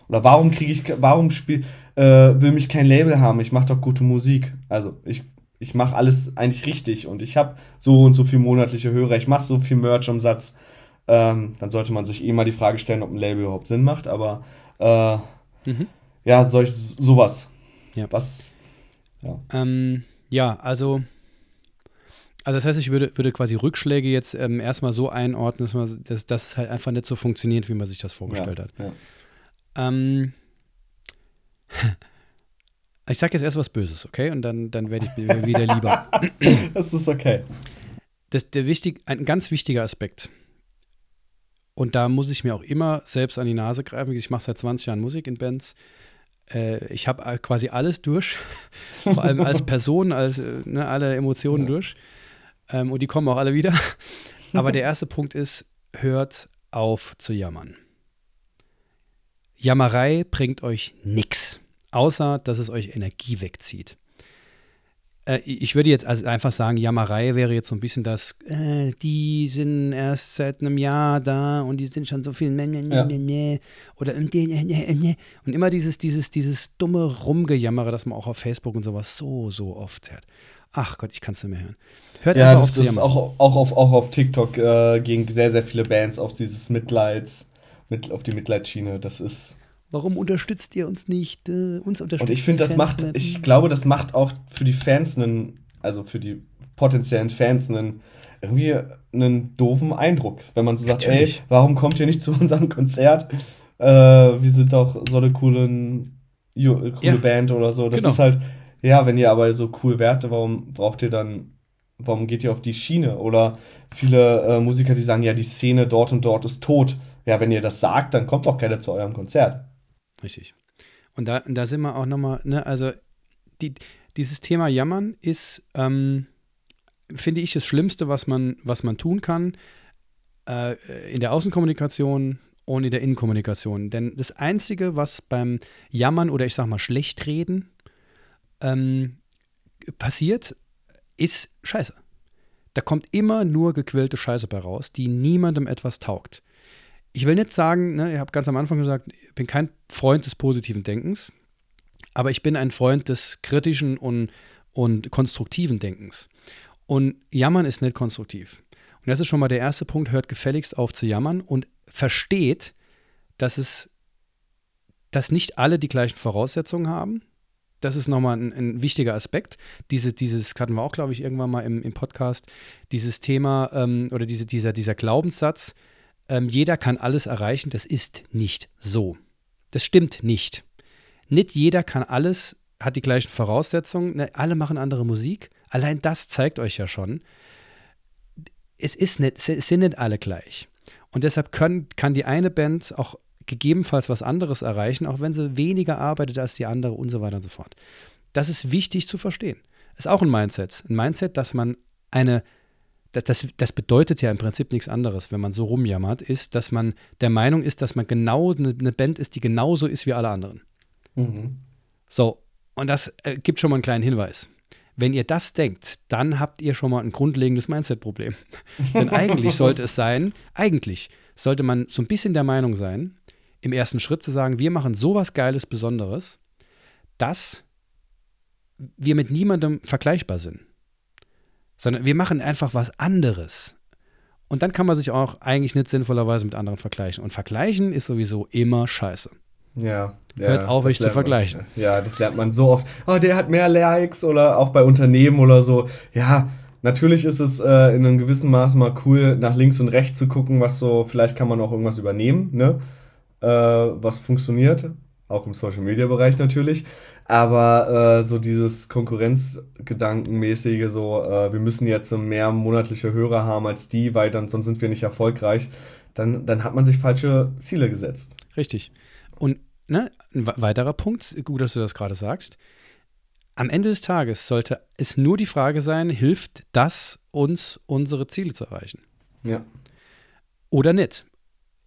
Oder warum kriege ich, warum spiel, äh, will mich kein Label haben? Ich mache doch gute Musik. Also, ich, ich mache alles eigentlich richtig und ich habe so und so viel monatliche Hörer, ich mache so viel Merch-Umsatz. Ähm, dann sollte man sich eh mal die Frage stellen, ob ein Label überhaupt Sinn macht, aber äh, Mhm. ja, solch, sowas. Ja. Was? Ähm, ja, also, also das heißt, ich würde, würde quasi Rückschläge jetzt ähm, erstmal so einordnen, dass, man, dass, dass es halt einfach nicht so funktioniert, wie man sich das vorgestellt ja, hat. Ja. Ähm, ich sage jetzt erst was Böses, okay? Und dann, dann werde ich wieder lieber. Das ist okay. Das, der wichtig, ein ganz wichtiger Aspekt. Und da muss ich mir auch immer selbst an die Nase greifen. Ich mache seit 20 Jahren Musik in Bands. Äh, ich habe quasi alles durch. Vor allem als Person, als äh, ne, alle Emotionen Ja. durch. Ähm, und die kommen auch alle wieder. Aber der erste Punkt ist, hört auf zu jammern. Jammerei bringt euch nichts, außer dass es euch Energie wegzieht. Äh, ich würde jetzt also einfach sagen, Jammerei wäre jetzt so ein bisschen das, äh, die sind erst seit einem Jahr da und die sind schon so viel Ja. oder ne, ne. und immer dieses, dieses, dieses dumme Rumgejammere, das man auch auf Facebook und sowas so, so oft hört. Ach Gott, ich kann es nicht mehr hören. Hört Ja, das zu ist auch, auch, auf, auch auf TikTok äh, gehen sehr, sehr viele Bands auf dieses Mitleids, mit, auf die Mitleidsschiene. Das ist. Warum unterstützt ihr uns nicht? Äh, uns unterstützt Und ich finde, das macht, Fans ich nicht. glaube, das macht auch für die Fans einen, also für die potenziellen Fans einen, irgendwie einen doofen Eindruck, wenn man so sagt, ey, Natürlich. warum kommt ihr nicht zu unserem Konzert? Äh, wir sind doch so eine coole, coole Ja. Band oder so. Das Genau. ist halt, ja, wenn ihr aber so cool wärt, warum braucht ihr dann, warum geht ihr auf die Schiene? Oder viele äh, Musiker, die sagen, ja, die Szene dort und dort ist tot. Ja, wenn ihr das sagt, dann kommt doch keiner zu eurem Konzert. Richtig. Und da, da sind wir auch nochmal, ne, also die, dieses Thema Jammern ist, ähm, finde ich, das Schlimmste, was man, was man tun kann äh, in der Außenkommunikation und in der Innenkommunikation. Denn das Einzige, was beim Jammern oder ich sag mal Schlechtreden ähm, passiert, ist Scheiße. Da kommt immer nur gequälte Scheiße bei raus, die niemandem etwas taugt. Ich will nicht sagen, ne, ich habe ganz am Anfang gesagt, ich bin kein Freund des positiven Denkens, aber ich bin ein Freund des kritischen und, und konstruktiven Denkens. Und jammern ist nicht konstruktiv. Und das ist schon mal der erste Punkt, hört gefälligst auf zu jammern und versteht, dass es, dass nicht alle die gleichen Voraussetzungen haben. Das ist nochmal ein, ein wichtiger Aspekt. Diese, dieses hatten wir auch, glaube ich, irgendwann mal im, im Podcast, dieses Thema ähm, oder diese, dieser, dieser Glaubenssatz, ähm, jeder kann alles erreichen, das ist nicht so. Das stimmt nicht. Nicht jeder kann alles, hat die gleichen Voraussetzungen, ne, alle machen andere Musik. Allein das zeigt euch ja schon, es, ist nicht, es sind nicht alle gleich. Und deshalb können, kann die eine Band auch gegebenenfalls was anderes erreichen, auch wenn sie weniger arbeitet als die andere und so weiter und so fort. Das ist wichtig zu verstehen. Ist auch ein Mindset. Ein Mindset, dass man eine, das, das bedeutet ja im Prinzip nichts anderes, wenn man so rumjammert, ist, dass man der Meinung ist, dass man genau eine, eine Band ist, die genauso ist wie alle anderen. Mhm. So, und das äh, gibt schon mal einen kleinen Hinweis. Wenn ihr das denkt, dann habt ihr schon mal ein grundlegendes Mindset-Problem. Denn eigentlich sollte es sein, eigentlich sollte man so ein bisschen der Meinung sein, im ersten Schritt zu sagen, wir machen sowas Geiles, Besonderes, dass wir mit niemandem vergleichbar sind. Sondern wir machen einfach was anderes. Und dann kann man sich auch eigentlich nicht sinnvollerweise mit anderen vergleichen. Und vergleichen ist sowieso immer scheiße. Ja. Hört ja, auf, euch zu vergleichen. Man, ja, das lernt man so oft. Oh, der hat mehr Likes oder auch bei Unternehmen oder so. Ja, natürlich ist es äh, in einem gewissen Maß mal cool, nach links und rechts zu gucken, was so, vielleicht kann man auch irgendwas übernehmen, ne? Äh, was funktioniert. Auch im Social Media Bereich natürlich. Aber äh, so dieses Konkurrenzgedankenmäßige, so, äh, wir müssen jetzt mehr monatliche Hörer haben als die, weil dann sonst sind wir nicht erfolgreich, dann, dann hat man sich falsche Ziele gesetzt. Richtig. Und ne, ein weiterer Punkt, gut, dass du das gerade sagst. Am Ende des Tages sollte es nur die Frage sein, hilft das uns, unsere Ziele zu erreichen? Ja. Oder nicht?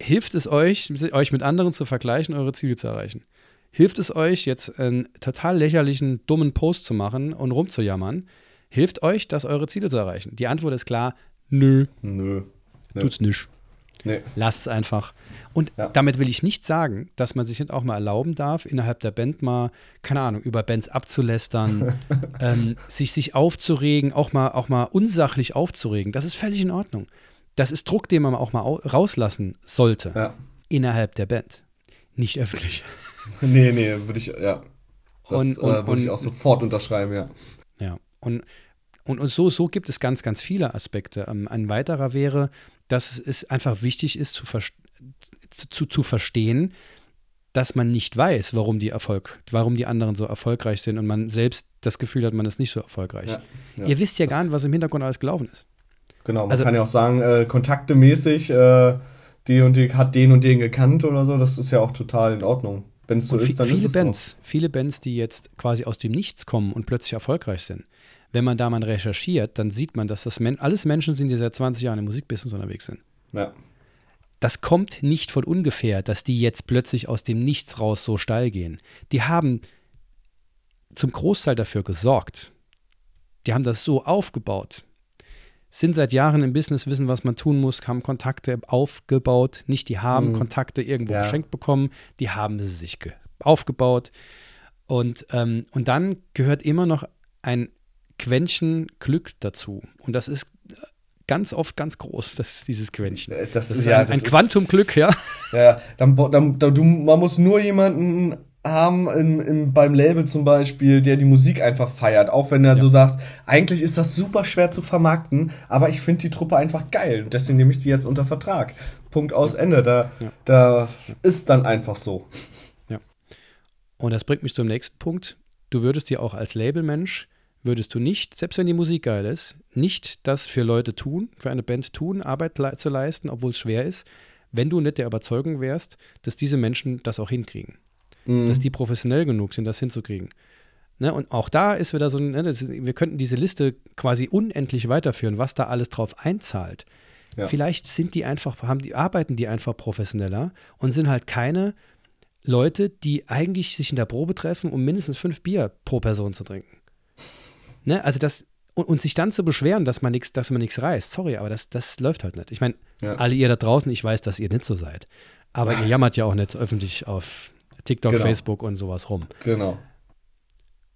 Hilft es euch, euch mit anderen zu vergleichen, eure Ziele zu erreichen? Hilft es euch, jetzt einen total lächerlichen, dummen Post zu machen und rumzujammern? Hilft euch, das eure Ziele zu erreichen? Die Antwort ist klar, nö. Nö. nö. Tut's nicht. Nee. Lasst es einfach. Und ja. damit will ich nicht sagen, dass man sich nicht auch mal erlauben darf, innerhalb der Band mal, keine Ahnung, über Bands abzulästern, ähm, sich, sich aufzuregen, auch mal, auch mal unsachlich aufzuregen. Das ist völlig in Ordnung. Das ist Druck, den man auch mal rauslassen sollte ja. innerhalb der Band. Nicht öffentlich. nee, nee, würde ich, ja. Das und, und, äh, würde ich auch sofort unterschreiben, ja. Ja, und, und, und so, so gibt es ganz, ganz viele Aspekte. Ähm, ein weiterer wäre, dass es einfach wichtig ist zu, zu, zu verstehen, dass man nicht weiß, warum die Erfolg, warum die anderen so erfolgreich sind und man selbst das Gefühl hat, man ist nicht so erfolgreich. Ja, ja. Ihr wisst ja gar nicht, was im Hintergrund alles gelaufen ist. Genau, man also, kann ja auch sagen, äh, kontaktemäßig, äh, die und die hat den und den gekannt oder so, das ist ja auch total in Ordnung. Wenn es so ist, dann viele ist es Bands, so. Viele Bands, die jetzt quasi aus dem Nichts kommen und plötzlich erfolgreich sind, wenn man da mal recherchiert, dann sieht man, dass das Men alles Menschen sind, die seit 20 Jahren im Musikbusiness unterwegs sind. Ja. Das kommt nicht von ungefähr, dass die jetzt plötzlich aus dem Nichts raus so steil gehen. Die haben zum Großteil dafür gesorgt. Die haben das so aufgebaut. Sind seit Jahren im Business, wissen, was man tun muss, haben Kontakte aufgebaut. Nicht die haben mhm. Kontakte irgendwo ja. geschenkt bekommen, die haben sie sich aufgebaut. Und, ähm, und dann gehört immer noch ein Quäntchen Glück dazu. Und das ist ganz oft ganz groß, das, dieses Quäntchen. Äh, das, das ist ja, ein, ein Quantumglück, ja. Ja, dann, dann, dann, du, man muss nur jemanden haben in, in, beim Label zum Beispiel, der die Musik einfach feiert, auch wenn er ja. so sagt, eigentlich ist das super schwer zu vermarkten, aber ich finde die Truppe einfach geil und deswegen nehme ich die jetzt unter Vertrag. Punkt aus Ende. Da, ja. da ist dann einfach so. Ja. Und das bringt mich zum nächsten Punkt. Du würdest dir auch als Labelmensch würdest du nicht, selbst wenn die Musik geil ist, nicht das für Leute tun, für eine Band tun, Arbeit le zu leisten, obwohl es schwer ist, wenn du nicht der Überzeugung wärst, dass diese Menschen das auch hinkriegen. Mhm. Dass die professionell genug sind, das hinzukriegen. Ne, und auch da ist wieder so, ne, das, wir könnten diese Liste quasi unendlich weiterführen, was da alles drauf einzahlt. Ja. Vielleicht sind die einfach, haben die, arbeiten die einfach professioneller und sind halt keine Leute, die eigentlich sich in der Probe treffen, um mindestens fünf Bier pro Person zu trinken. Ne? Also das, und, und, sich dann zu beschweren, dass man nichts, dass man nichts reißt, sorry, aber das, das läuft halt nicht. Ich meine, ja. alle ihr da draußen, ich weiß, dass ihr nicht so seid. Aber ihr jammert ja auch nicht öffentlich auf TikTok, genau. Facebook und sowas rum. Genau.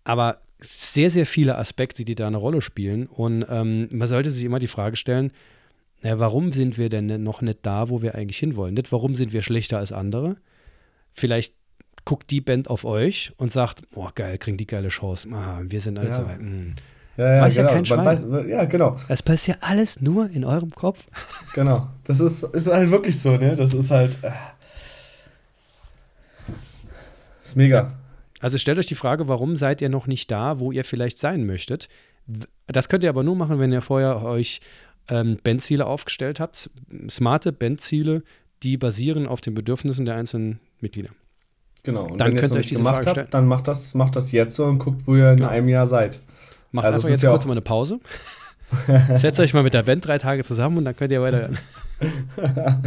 Aber sehr, sehr viele Aspekte, die da eine Rolle spielen. Und ähm, man sollte sich immer die Frage stellen, na, warum sind wir denn noch nicht da, wo wir eigentlich hinwollen? Nicht, warum sind wir schlechter als andere? Vielleicht guckt die Band auf euch und sagt, boah, geil, kriegen die geile Chance. Ah, wir sind alle ja. so weit. Hm. Ja, ja, weiß genau. ja kein Schwein. Weiß, ja, genau. Das passiert ja alles nur in eurem Kopf. Genau. Das ist, ist halt wirklich so, ne? Das ist halt. Äh, ist mega. Also stellt euch die Frage, warum seid ihr noch nicht da, wo ihr vielleicht sein möchtet? Das könnt ihr aber nur machen, wenn ihr vorher euch ähm, Bandziele aufgestellt habt. Smarte Bandziele, die basieren auf den Bedürfnissen der einzelnen Mitglieder. Genau. Und dann wenn könnt ihr euch diese gemacht Frage habt, dann macht das, macht das jetzt so und guckt, wo ihr in genau. einem Jahr seid. Macht also einfach jetzt ja kurz mal eine Pause. Setzt euch mal mit der Band drei Tage zusammen und dann könnt ihr weiter.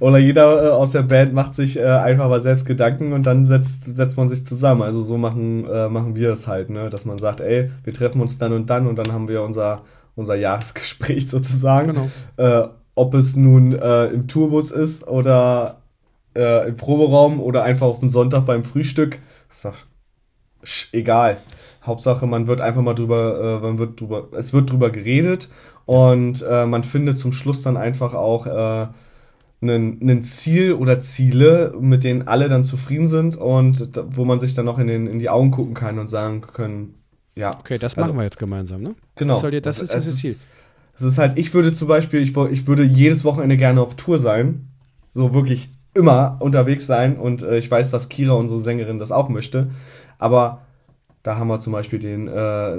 Oder jeder äh, aus der Band macht sich äh, einfach mal selbst Gedanken und dann setzt, setzt man sich zusammen. Also so machen, äh, machen wir es halt, ne? dass man sagt, ey, wir treffen uns dann und dann und dann haben wir unser, unser Jahresgespräch sozusagen. Genau. Äh, ob es nun äh, im Tourbus ist oder äh, im Proberaum oder einfach auf dem Sonntag beim Frühstück. Ist doch egal. Hauptsache, man wird einfach mal drüber, äh, man wird drüber, es wird drüber geredet und äh, man findet zum Schluss dann einfach auch äh, ein Ziel oder Ziele, mit denen alle dann zufrieden sind und da, wo man sich dann noch in, den, in die Augen gucken kann und sagen können, ja. Okay, das machen also, wir jetzt gemeinsam, ne? Genau. Das, soll dir, das ist das Ziel. Es ist halt, ich würde zum Beispiel, ich, ich würde jedes Wochenende gerne auf Tour sein. So wirklich immer unterwegs sein und äh, ich weiß, dass Kira, unsere Sängerin, das auch möchte. Aber da haben wir zum Beispiel den, äh,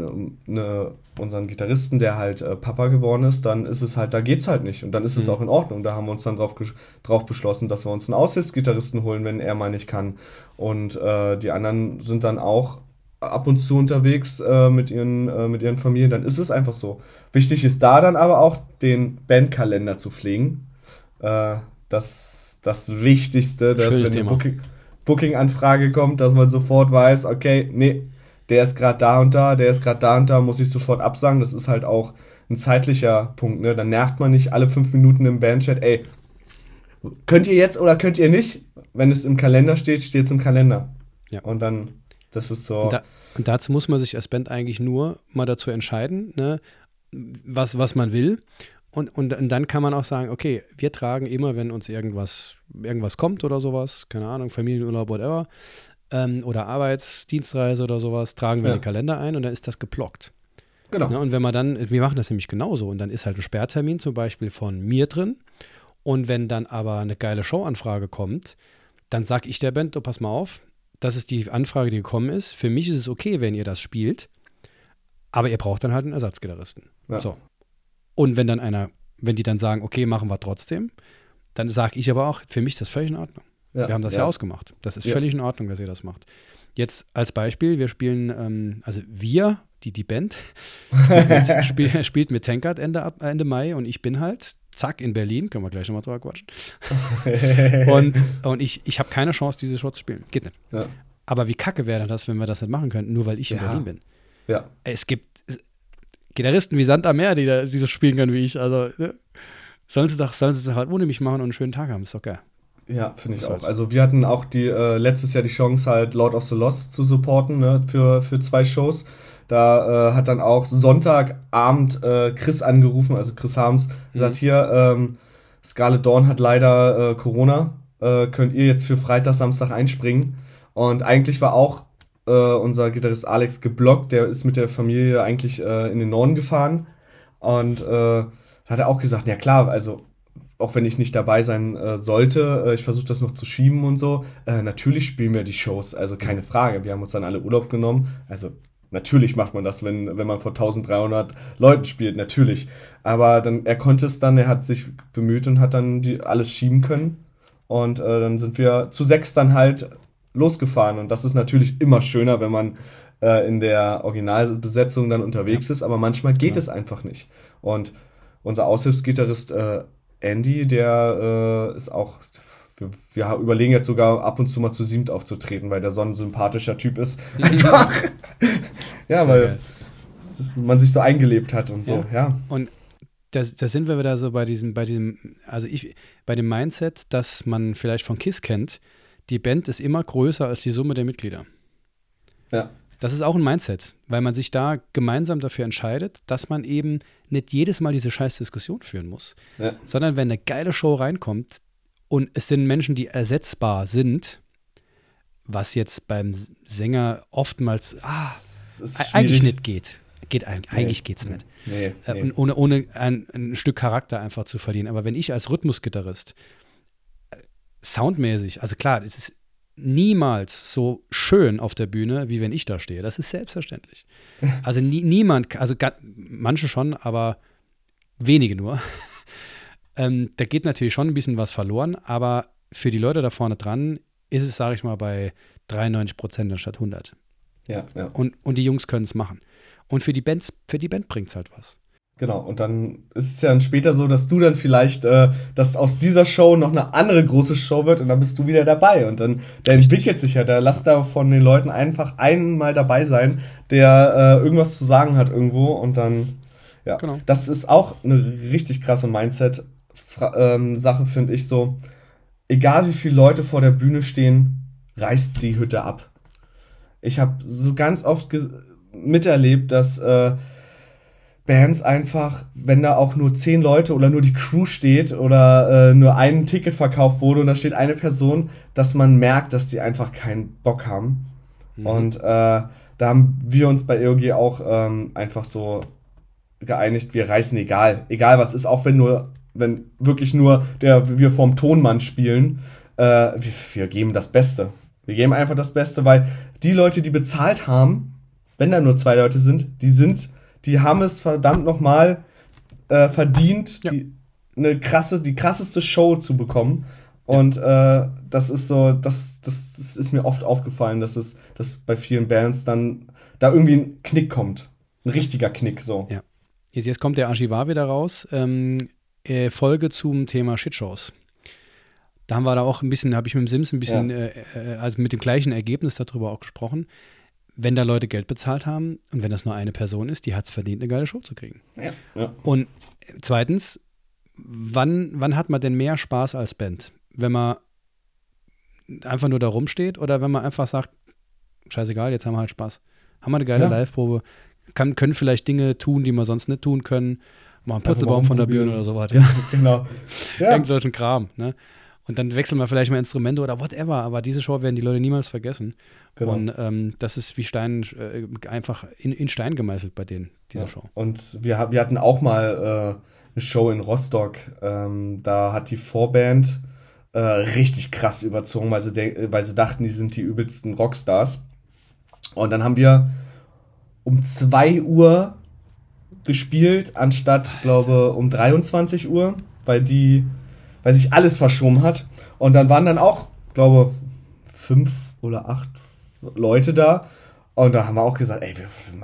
ne, unseren Gitarristen, der halt äh, Papa geworden ist, dann ist es halt, da geht's halt nicht. Und dann ist mhm. es auch in Ordnung. Da haben wir uns dann drauf, drauf beschlossen, dass wir uns einen Aushilfsgitarristen holen, wenn er mal nicht kann. Und äh, die anderen sind dann auch ab und zu unterwegs äh, mit, ihren, äh, mit ihren Familien, dann ist es einfach so. Wichtig ist da dann aber auch, den Bandkalender zu pflegen. Äh, das das Wichtigste, dass Schönes wenn eine Booking, Booking-Anfrage kommt, dass man sofort weiß, okay, nee, der ist gerade da und da, der ist gerade da und da, muss ich sofort absagen. Das ist halt auch ein zeitlicher Punkt, ne? Dann nervt man nicht alle fünf Minuten im Bandchat, ey, könnt ihr jetzt oder könnt ihr nicht? Wenn es im Kalender steht, steht es im Kalender. Ja. Und dann, das ist so. Und, da, und, dazu muss man sich als Band eigentlich nur mal dazu entscheiden, ne? was, was man will. Und, und, und, dann kann man auch sagen, okay, wir tragen immer, wenn uns irgendwas, irgendwas kommt oder sowas, keine Ahnung, Familienurlaub, whatever, ähm, oder Arbeitsdienstreise oder sowas, tragen wir ja. den Kalender ein und dann ist das geblockt. Genau. Ja, und wenn man dann, wir machen das nämlich genauso und dann ist halt ein Sperrtermin zum Beispiel von mir drin und wenn dann aber eine geile Showanfrage kommt, dann sag ich der Band, oh, pass mal auf, das ist die Anfrage, die gekommen ist. Für mich ist es okay, wenn ihr das spielt, aber ihr braucht dann halt einen Ersatzgitarristen. Ja. So. Und wenn dann einer, wenn die dann sagen, okay, machen wir trotzdem, dann sage ich aber auch, für mich ist das völlig in Ordnung. Ja, wir haben das ja, ja ausgemacht. Das ist ja. völlig in Ordnung, dass ihr das macht. Jetzt als Beispiel, wir spielen, ähm, also wir, die, die Band, spielt mit, spiel, spielt mit Tankard Ende, Ende Mai und ich bin halt, zack, in Berlin, können wir gleich nochmal drüber quatschen. und, und ich, ich habe keine Chance, diese Show zu spielen. Geht nicht. Aber wie kacke wäre das, wenn wir das nicht machen könnten, nur weil ich in Berlin bin? Ja. Es gibt Gitarristen wie Sand am Meer, die, da, die so spielen können wie ich. Also ne? sollen sie doch, sollen sie es halt ohne mich machen und einen schönen Tag haben. Ist doch geil. Ja, finde ich auch. Also wir hatten auch die äh, letztes Jahr die Chance, halt Lord of the Lost zu supporten, ne, für, für zwei Shows. Da äh, hat dann auch Sonntagabend äh, Chris angerufen, also Chris Harms, mhm. gesagt, hier, ähm, Scarlet Dawn hat leider äh, Corona, äh, könnt ihr jetzt für Freitag, Samstag einspringen. Und eigentlich war auch äh, unser Gitarrist Alex geblockt, der ist mit der Familie eigentlich äh, in den Norden gefahren. Und äh, hat er auch gesagt, ja klar, also auch wenn ich nicht dabei sein äh, sollte, äh, ich versuche das noch zu schieben und so. Äh, natürlich spielen wir die Shows, also keine Frage. Wir haben uns dann alle Urlaub genommen. Also natürlich macht man das, wenn, wenn man vor 1300 Leuten spielt, natürlich. Aber dann, er konnte es dann, er hat sich bemüht und hat dann die, alles schieben können. Und äh, dann sind wir zu sechs dann halt losgefahren. Und das ist natürlich immer schöner, wenn man äh, in der Originalbesetzung dann unterwegs ja. ist, aber manchmal geht ja. es einfach nicht. Und unser Aushilfsgitarrist äh, Andy, der äh, ist auch, wir, wir, überlegen jetzt sogar ab und zu mal zu siebt aufzutreten, weil der so ein sympathischer Typ ist. Einfach. ja, weil man sich so eingelebt hat und so, ja. ja. Und da, da sind wir wieder so bei diesem, bei diesem, also ich, bei dem Mindset, dass man vielleicht von KISS kennt, die Band ist immer größer als die Summe der Mitglieder. Ja. Das ist auch ein Mindset, weil man sich da gemeinsam dafür entscheidet, dass man eben nicht jedes Mal diese scheiß Diskussion führen muss, ja. sondern wenn eine geile Show reinkommt und es sind Menschen, die ersetzbar sind, was jetzt beim Sänger oftmals ah, eigentlich nicht geht. Geht eigentlich, nee. eigentlich geht's nicht. Nee, äh, nee. ohne, ohne ein, ein, Stück Charakter einfach zu verlieren. Aber wenn ich als Rhythmusgitarrist äh, soundmäßig, also klar, es ist niemals so schön auf der Bühne, wie wenn ich da stehe. Das ist selbstverständlich. Also nie, niemand, also manche schon, aber wenige nur. ähm, da geht natürlich schon ein bisschen was verloren, aber für die Leute da vorne dran ist es, sage ich mal, bei 93 Prozent anstatt 100. Ja, ja. Und, und die Jungs können es machen. Und für die Band, für die Band bringt es halt was. Genau, und dann ist es ja dann später so, dass du dann vielleicht, äh, dass aus dieser Show noch eine andere große Show wird und dann bist du wieder dabei. Und dann, der entwickelt sich ja, da lass da von den Leuten einfach einmal dabei sein, der äh, irgendwas zu sagen hat irgendwo und dann, ja. Genau. Das ist auch eine richtig krasse Mindset-Sache, ähm, finde ich so. Egal wie viele Leute vor der Bühne stehen, reißt die Hütte ab. Ich habe so ganz oft miterlebt, dass äh, Bands einfach, wenn da auch nur zehn Leute oder nur die Crew steht oder äh, nur ein Ticket verkauft wurde und da steht eine Person, dass man merkt, dass die einfach keinen Bock haben. Mhm. Und äh, da haben wir uns bei EOG auch ähm, einfach so geeinigt, wir reißen egal, egal was ist, auch wenn nur, wenn wirklich nur der wir vom Tonmann spielen, äh, wir, wir geben das Beste. Wir geben einfach das Beste, weil die Leute, die bezahlt haben, wenn da nur zwei Leute sind, die sind die haben es verdammt nochmal äh, verdient, ja. die, eine krasse, die krasseste Show zu bekommen. Und äh, das ist so, das, das, das ist mir oft aufgefallen, dass es, dass bei vielen Bands dann da irgendwie ein Knick kommt. Ein richtiger Knick, so. Ja. Jetzt, jetzt kommt der Archivar wieder raus. Ähm, äh, Folge zum Thema Shitshows. Da haben wir da auch ein bisschen, habe ich mit dem Sims ein bisschen, ja. äh, äh also mit dem gleichen Ergebnis darüber auch gesprochen wenn da Leute Geld bezahlt haben und wenn das nur eine Person ist, die hat es verdient, eine geile Show zu kriegen. Ja, ja. Und zweitens, wann, wann hat man denn mehr Spaß als Band? Wenn man einfach nur da rumsteht oder wenn man einfach sagt, scheißegal, jetzt haben wir halt Spaß. Haben wir eine geile ja. Live-Probe, können vielleicht Dinge tun, die wir sonst nicht tun können. Machen einen Putzelbaum von der Bühne oder sowas. Ja. genau. Ja. Irgend solchen Kram. Ne? Und dann wechseln wir vielleicht mal Instrumente oder whatever, aber diese Show werden die Leute niemals vergessen. Genau. Und ähm, das ist wie Stein äh, einfach in, in, Stein gemeißelt bei denen, diese ja. Show. Und wir, wir hatten auch mal äh, eine Show in Rostock. Ähm, da hat die Vorband äh, richtig krass überzogen, weil sie, weil sie dachten, die sind die übelsten Rockstars. Und dann haben wir um 2 Uhr gespielt, anstatt, Alter. glaube um 23 Uhr, weil die weil sich alles verschoben hat. Und dann waren dann auch, glaube fünf oder acht Leute da. Und da haben wir auch gesagt, ey,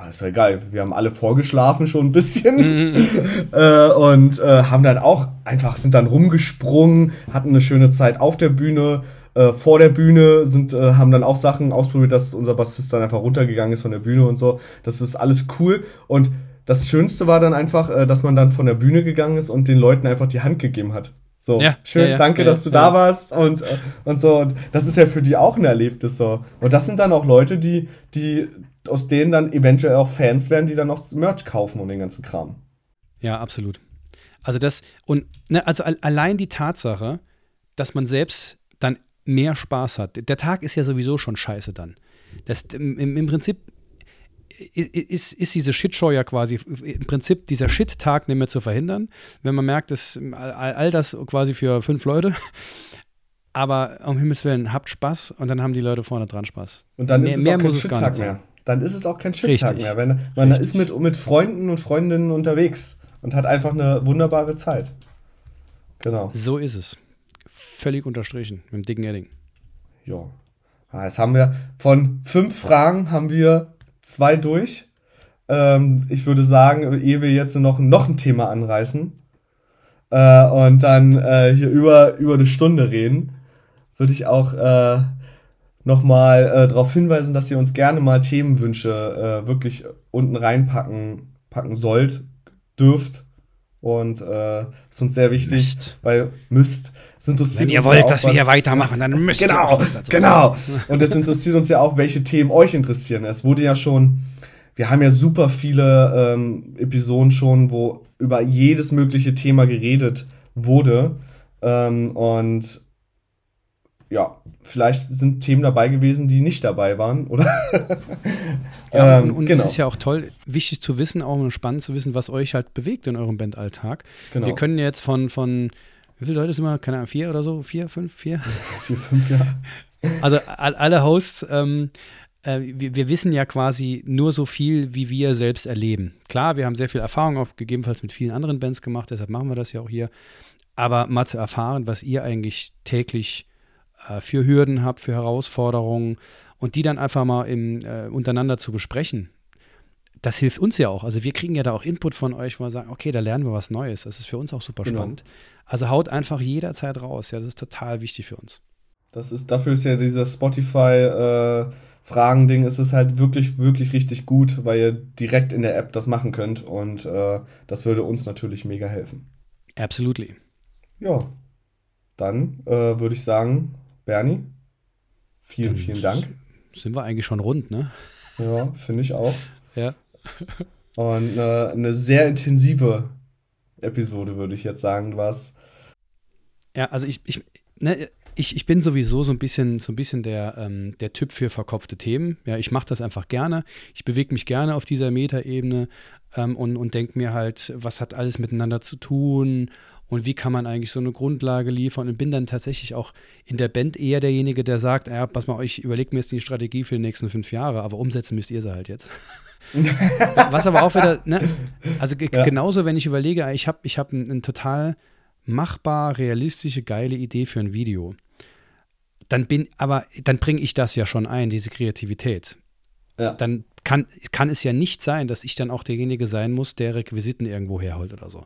ist ja geil, wir haben alle vorgeschlafen schon ein bisschen mhm. äh, und äh, haben dann auch einfach, sind dann rumgesprungen, hatten eine schöne Zeit auf der Bühne, äh, vor der Bühne, sind, äh, haben dann auch Sachen ausprobiert, dass unser Bassist dann einfach runtergegangen ist von der Bühne und so. Das ist alles cool und das Schönste war dann einfach, äh, dass man dann von der Bühne gegangen ist und den Leuten einfach die Hand gegeben hat. So, ja, schön, ja, ja, danke, dass du da warst und, und so. Und das ist ja für die auch ein Erlebnis so. Und das sind dann auch Leute, die, die aus denen dann eventuell auch Fans werden, die dann auch Merch kaufen und den ganzen Kram. Ja, absolut. Also das, und ne, also allein die Tatsache, dass man selbst dann mehr Spaß hat. Der Tag ist ja sowieso schon scheiße dann. Das, im, im Prinzip ist, ist diese Shitshow ja quasi im Prinzip dieser Shit-Tag nicht mehr zu verhindern, wenn man merkt, dass all, all das quasi für fünf Leute. Aber um Himmels Willen, habt Spaß und dann haben die Leute vorne dran Spaß. Und dann mehr, ist es mehr auch kein Shit-Tag mehr. Dann ist es auch kein Shit-Tag mehr. Wenn, man Richtig. ist mit, mit Freunden und Freundinnen unterwegs und hat einfach eine wunderbare Zeit. Genau. So ist es. Völlig unterstrichen mit dem dicken Edding. Ja. Jetzt haben wir von fünf Fragen haben wir zwei durch. Ähm, ich würde sagen, ehe wir jetzt noch, noch ein Thema anreißen äh, und dann äh, hier über, über eine Stunde reden, würde ich auch äh, nochmal äh, darauf hinweisen, dass ihr uns gerne mal Themenwünsche äh, wirklich unten reinpacken packen sollt, dürft. Und äh, ist uns sehr wichtig, müsst. weil müsst. Es interessiert Wenn ihr wollt, ja auch, dass wir hier weitermachen, dann müsst genau, ihr auch was dazu Genau. Und es interessiert uns ja auch, welche Themen euch interessieren. Es wurde ja schon, wir haben ja super viele ähm, Episoden schon, wo über jedes mögliche Thema geredet wurde. Ähm, und ja, vielleicht sind Themen dabei gewesen, die nicht dabei waren, oder? ja, und, ähm, und genau. es ist ja auch toll, wichtig zu wissen, auch spannend zu wissen, was euch halt bewegt in eurem Bandalltag. Genau. Wir können jetzt von, von, wie viele Leute sind wir? Keine Ahnung, vier oder so? Vier, fünf, vier? vier, fünf, ja. Also alle Hosts, ähm, äh, wir, wir, wissen ja quasi nur so viel, wie wir selbst erleben. Klar, wir haben sehr viel Erfahrung auf, gegebenenfalls mit vielen anderen Bands gemacht, deshalb machen wir das ja auch hier. Aber mal zu erfahren, was ihr eigentlich täglich äh, für Hürden habt, für Herausforderungen und die dann einfach mal im, äh, untereinander zu besprechen. Das hilft uns ja auch. Also wir kriegen ja da auch Input von euch, wo wir sagen, okay, da lernen wir was Neues. Das ist für uns auch super genau. spannend. Also haut einfach jederzeit raus. Ja, das ist total wichtig für uns. Das ist, dafür ist ja dieser Spotify äh, ist es halt wirklich, wirklich richtig gut, weil ihr direkt in der App das machen könnt und äh, das würde uns natürlich mega helfen. Absolutely. Ja, dann äh, würde ich sagen, Bernie, vielen, Dann vielen Dank. Sind wir eigentlich schon rund, ne? Ja, finde ich auch. ja. Und äh, eine sehr intensive Episode, würde ich jetzt sagen, was. Ja, also ich, ich, ne, ich, ich bin sowieso so ein bisschen, so ein bisschen der, ähm, der Typ für verkopfte Themen. Ja, ich mache das einfach gerne. Ich bewege mich gerne auf dieser Metaebene ähm, und, und denke mir halt, was hat alles miteinander zu tun und wie kann man eigentlich so eine Grundlage liefern und bin dann tatsächlich auch in der Band eher derjenige, der sagt, ja, pass mal, ich überlege mir jetzt die Strategie für die nächsten fünf Jahre, aber umsetzen müsst ihr sie halt jetzt. Was aber auch wieder, ne, also ja. genauso, wenn ich überlege, ich habe ich hab eine ein total machbar, realistische, geile Idee für ein Video. Dann bin, aber dann bringe ich das ja schon ein, diese Kreativität. Ja. Dann kann, kann es ja nicht sein, dass ich dann auch derjenige sein muss, der Requisiten irgendwo herholt oder so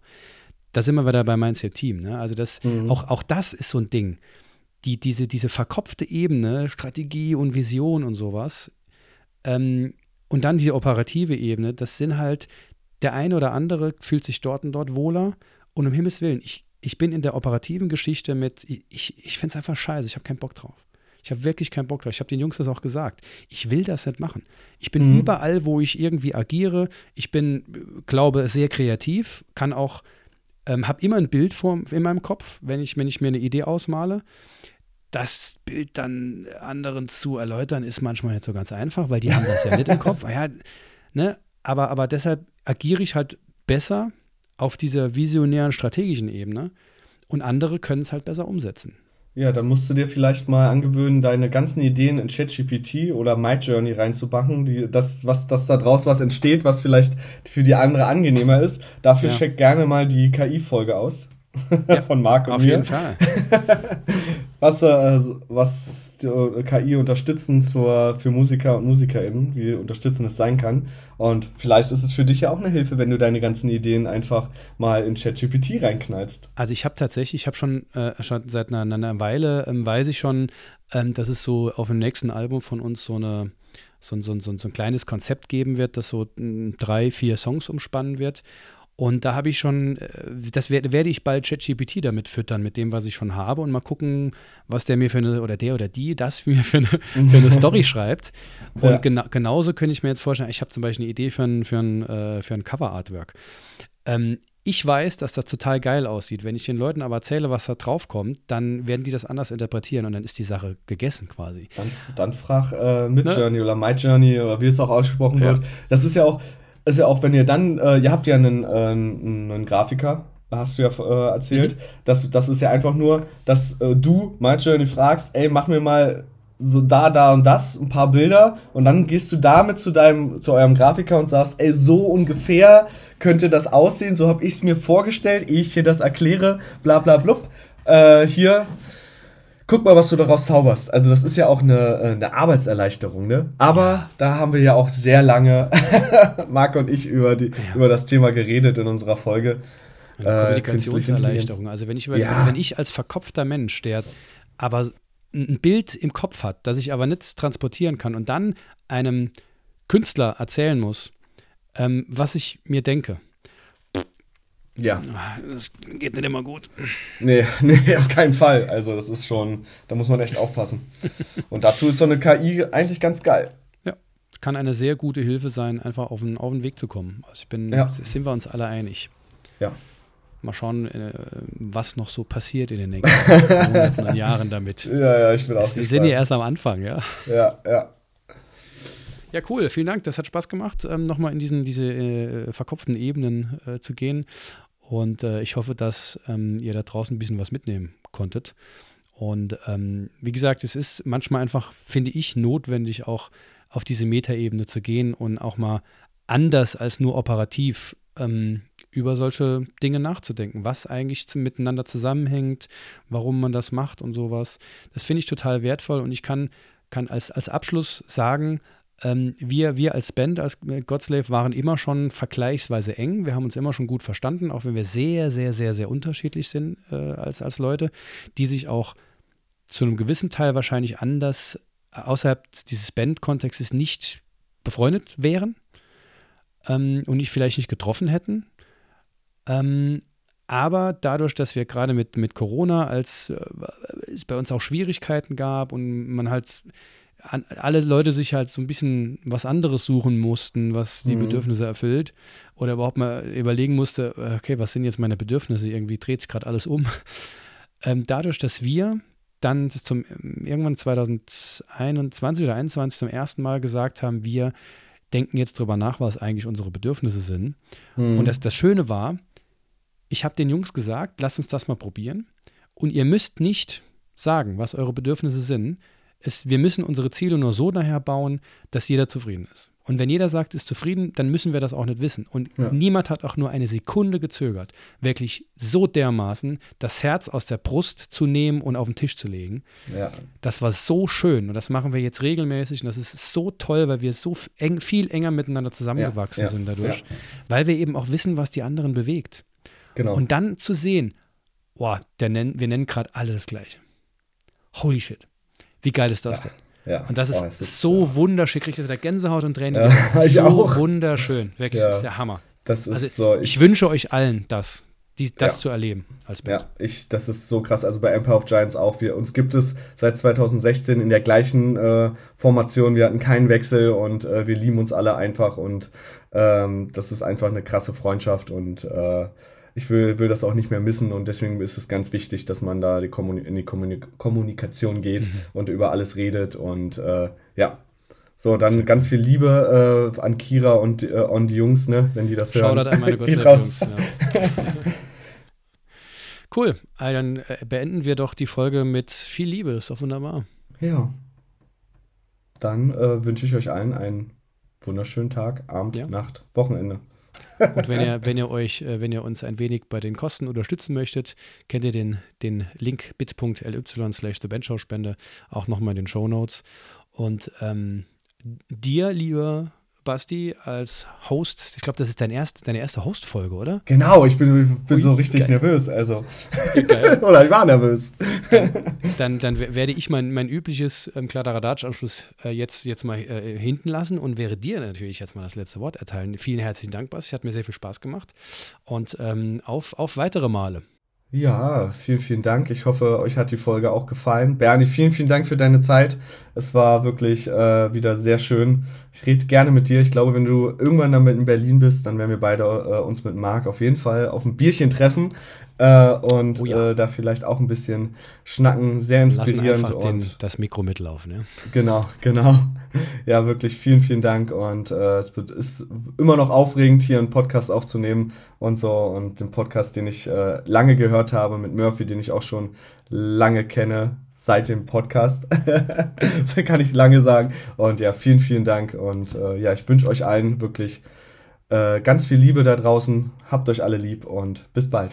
da sind wir wieder bei Mindset Team. Ne? Also das, mhm. auch, auch das ist so ein Ding. Die, diese, diese verkopfte Ebene, Strategie und Vision und sowas, ähm, und dann die operative Ebene, das sind halt, der eine oder andere fühlt sich dort und dort wohler. Und um Himmels Willen, ich, ich bin in der operativen Geschichte mit, ich, ich, ich finde es einfach scheiße, ich habe keinen Bock drauf. Ich habe wirklich keinen Bock drauf. Ich habe den Jungs das auch gesagt. Ich will das nicht machen. Ich bin mhm. überall, wo ich irgendwie agiere. Ich bin, glaube, sehr kreativ, kann auch ähm, habe immer ein Bild vor, in meinem Kopf, wenn ich, wenn ich mir eine Idee ausmale. Das Bild dann anderen zu erläutern, ist manchmal nicht so ganz einfach, weil die haben das ja nicht im Kopf. Ja, ne? aber, aber deshalb agiere ich halt besser auf dieser visionären, strategischen Ebene und andere können es halt besser umsetzen. Ja, dann musst du dir vielleicht mal angewöhnen, deine ganzen Ideen in ChatGPT oder MyJourney reinzubachen, die, das, was, das da draus was entsteht, was vielleicht für die andere angenehmer ist. Dafür ja. check gerne mal die KI-Folge aus. Ja, von Marc und auf mir. Auf jeden Fall. was, äh, was KI unterstützen zur, für Musiker und MusikerInnen, wie unterstützend es sein kann. Und vielleicht ist es für dich ja auch eine Hilfe, wenn du deine ganzen Ideen einfach mal in ChatGPT reinknallst. Also ich habe tatsächlich, ich habe schon, äh, schon seit einer, einer Weile, ähm, weiß ich schon, ähm, dass es so auf dem nächsten Album von uns so eine so, so, so, so ein kleines Konzept geben wird, das so drei, vier Songs umspannen wird. Und da habe ich schon, äh, das werde, werde ich bald ChatGPT damit füttern, mit dem, was ich schon habe und mal gucken, was der mir für eine, oder der oder die das mir für eine, für eine Story schreibt. Und ja. gena genauso könnte ich mir jetzt vorstellen, ich habe zum Beispiel eine Idee für ein, für ein, äh, für ein Cover-Artwork. Ähm, ich weiß, dass das total geil aussieht. Wenn ich den Leuten aber erzähle, was da drauf kommt, dann werden die das anders interpretieren und dann ist die Sache gegessen quasi. Dann, dann frag äh, Midjourney ne? oder MyJourney oder wie es auch ausgesprochen ja. wird. Das ist ja auch, ist ja auch, wenn ihr dann, äh, ihr habt ja einen, äh, einen Grafiker, hast du ja äh, erzählt. Mhm. Das, das ist ja einfach nur, dass äh, du Journey fragst, ey, mach mir mal so da, da und das, ein paar Bilder und dann gehst du damit zu deinem, zu eurem Grafiker und sagst, ey, so ungefähr könnte das aussehen, so habe ich es mir vorgestellt, ehe ich dir das erkläre, bla bla blub. Äh, hier guck mal, was du daraus zauberst. Also das ist ja auch eine, äh, eine Arbeitserleichterung, ne? Aber ja. da haben wir ja auch sehr lange, Marc und ich, über, die, ja. über das Thema geredet in unserer Folge. Eine äh, Kommunikationserleichterung. Also wenn ich, über, ja. wenn ich als verkopfter Mensch, der aber ein Bild im Kopf hat, das ich aber nicht transportieren kann und dann einem Künstler erzählen muss, ähm, was ich mir denke. Ja. Das geht nicht immer gut. Nee, nee, auf keinen Fall. Also, das ist schon, da muss man echt aufpassen. Und dazu ist so eine KI eigentlich ganz geil. Ja, kann eine sehr gute Hilfe sein, einfach auf den, auf den Weg zu kommen. Also, ich bin, ja. sind wir uns alle einig. Ja. Mal schauen, äh, was noch so passiert in den nächsten Monaten und Jahren damit. Ja, ja, ich bin auch Wir sind ja erst am Anfang, ja. Ja, ja. Ja, cool. Vielen Dank. Das hat Spaß gemacht, ähm, nochmal in diesen, diese äh, verkopften Ebenen äh, zu gehen. Und äh, ich hoffe, dass ähm, ihr da draußen ein bisschen was mitnehmen konntet. Und ähm, wie gesagt, es ist manchmal einfach, finde ich, notwendig, auch auf diese Metaebene zu gehen und auch mal anders als nur operativ ähm, über solche Dinge nachzudenken, was eigentlich miteinander zusammenhängt, warum man das macht und sowas. Das finde ich total wertvoll und ich kann, kann als, als Abschluss sagen, ähm, wir, wir als Band, als Godslave, waren immer schon vergleichsweise eng. Wir haben uns immer schon gut verstanden, auch wenn wir sehr, sehr, sehr, sehr unterschiedlich sind äh, als, als Leute, die sich auch zu einem gewissen Teil wahrscheinlich anders außerhalb dieses Band-Kontextes nicht befreundet wären ähm, und nicht vielleicht nicht getroffen hätten. Ähm, aber dadurch, dass wir gerade mit, mit Corona, als äh, es bei uns auch Schwierigkeiten gab und man halt alle Leute sich halt so ein bisschen was anderes suchen mussten, was die mhm. Bedürfnisse erfüllt. Oder überhaupt mal überlegen musste, okay, was sind jetzt meine Bedürfnisse? Irgendwie dreht sich gerade alles um. Ähm, dadurch, dass wir dann zum irgendwann 2021 oder 2021 zum ersten Mal gesagt haben, wir denken jetzt drüber nach, was eigentlich unsere Bedürfnisse sind. Mhm. Und das, das Schöne war, ich habe den Jungs gesagt, lasst uns das mal probieren. Und ihr müsst nicht sagen, was eure Bedürfnisse sind, es, wir müssen unsere Ziele nur so daher bauen, dass jeder zufrieden ist. Und wenn jeder sagt, ist zufrieden, dann müssen wir das auch nicht wissen. Und ja. niemand hat auch nur eine Sekunde gezögert, wirklich so dermaßen das Herz aus der Brust zu nehmen und auf den Tisch zu legen. Ja. Das war so schön und das machen wir jetzt regelmäßig und das ist so toll, weil wir so eng, viel enger miteinander zusammengewachsen ja. sind dadurch, weil wir eben auch wissen, was die anderen bewegt. Genau. Und dann zu sehen, boah, der nenn, wir nennen gerade alle das Gleiche. Holy shit. Wie geil ist das denn? Ja. Und das ist, oh, ist so ja. wunderschön. Kriegt der Gänsehaut und Tränen. Ja, das ist so auch. wunderschön. Wirklich, das ist der Hammer. Das ist also, so. Ich, ich, wünsche euch allen das, die, das ja. zu erleben als Band. Ja, ich, das ist so krass. Also bei Empire of Giants auch. Wir, uns gibt es seit 2016 in der gleichen äh, Formation. Wir hatten keinen Wechsel und äh, wir lieben uns alle einfach. Und ähm, das ist einfach eine krasse Freundschaft und äh, ich will, will das auch nicht mehr missen und deswegen ist es ganz wichtig, dass man da die in die Kommunik Kommunikation geht mhm. und über alles redet und äh, ja. So, dann ganz viel Liebe äh, an Kira und, äh, und die Jungs, ne, wenn die das hören. Shoutout an meine Jungs. Ja. cool, also dann äh, beenden wir doch die Folge mit viel Liebe, ist doch wunderbar. Ja. Dann äh, wünsche ich euch allen einen wunderschönen Tag, Abend, ja. Nacht, Wochenende. Und wenn ihr, wenn ihr euch, äh, wenn ihr uns ein wenig bei den Kosten unterstützen möchtet, kennt ihr den, den Link bit.ly slash Spende auch nochmal in den Show Notes. Und ähm, dir, lieber Basti, als Host, ich glaube, das ist dein erst, deine erste Host-Folge, oder? Genau, ich bin, bin Ui, so richtig geil. nervös. Also. oder ich war nervös. Dann, dann werde ich mein, mein übliches ähm, Kladderadatsch-Anschluss äh, jetzt, jetzt mal äh, hinten lassen und wäre dir natürlich jetzt mal das letzte Wort erteilen. Vielen herzlichen Dank, Basti. Hat mir sehr viel Spaß gemacht. Und ähm, auf, auf weitere Male. Ja, vielen, vielen Dank. Ich hoffe, euch hat die Folge auch gefallen. Bernie, vielen, vielen Dank für deine Zeit. Es war wirklich äh, wieder sehr schön. Ich rede gerne mit dir. Ich glaube, wenn du irgendwann damit in Berlin bist, dann werden wir beide äh, uns mit Marc auf jeden Fall auf ein Bierchen treffen äh, und oh ja. äh, da vielleicht auch ein bisschen schnacken. Sehr inspirierend. und den, das Mikro mitlaufen, ja. Genau, genau. Ja, wirklich vielen, vielen Dank und äh, es wird, ist immer noch aufregend, hier einen Podcast aufzunehmen und so und den Podcast, den ich äh, lange gehört habe mit Murphy, den ich auch schon lange kenne, seit dem Podcast. das kann ich lange sagen. Und ja, vielen, vielen Dank. Und äh, ja, ich wünsche euch allen wirklich äh, ganz viel Liebe da draußen. Habt euch alle lieb und bis bald.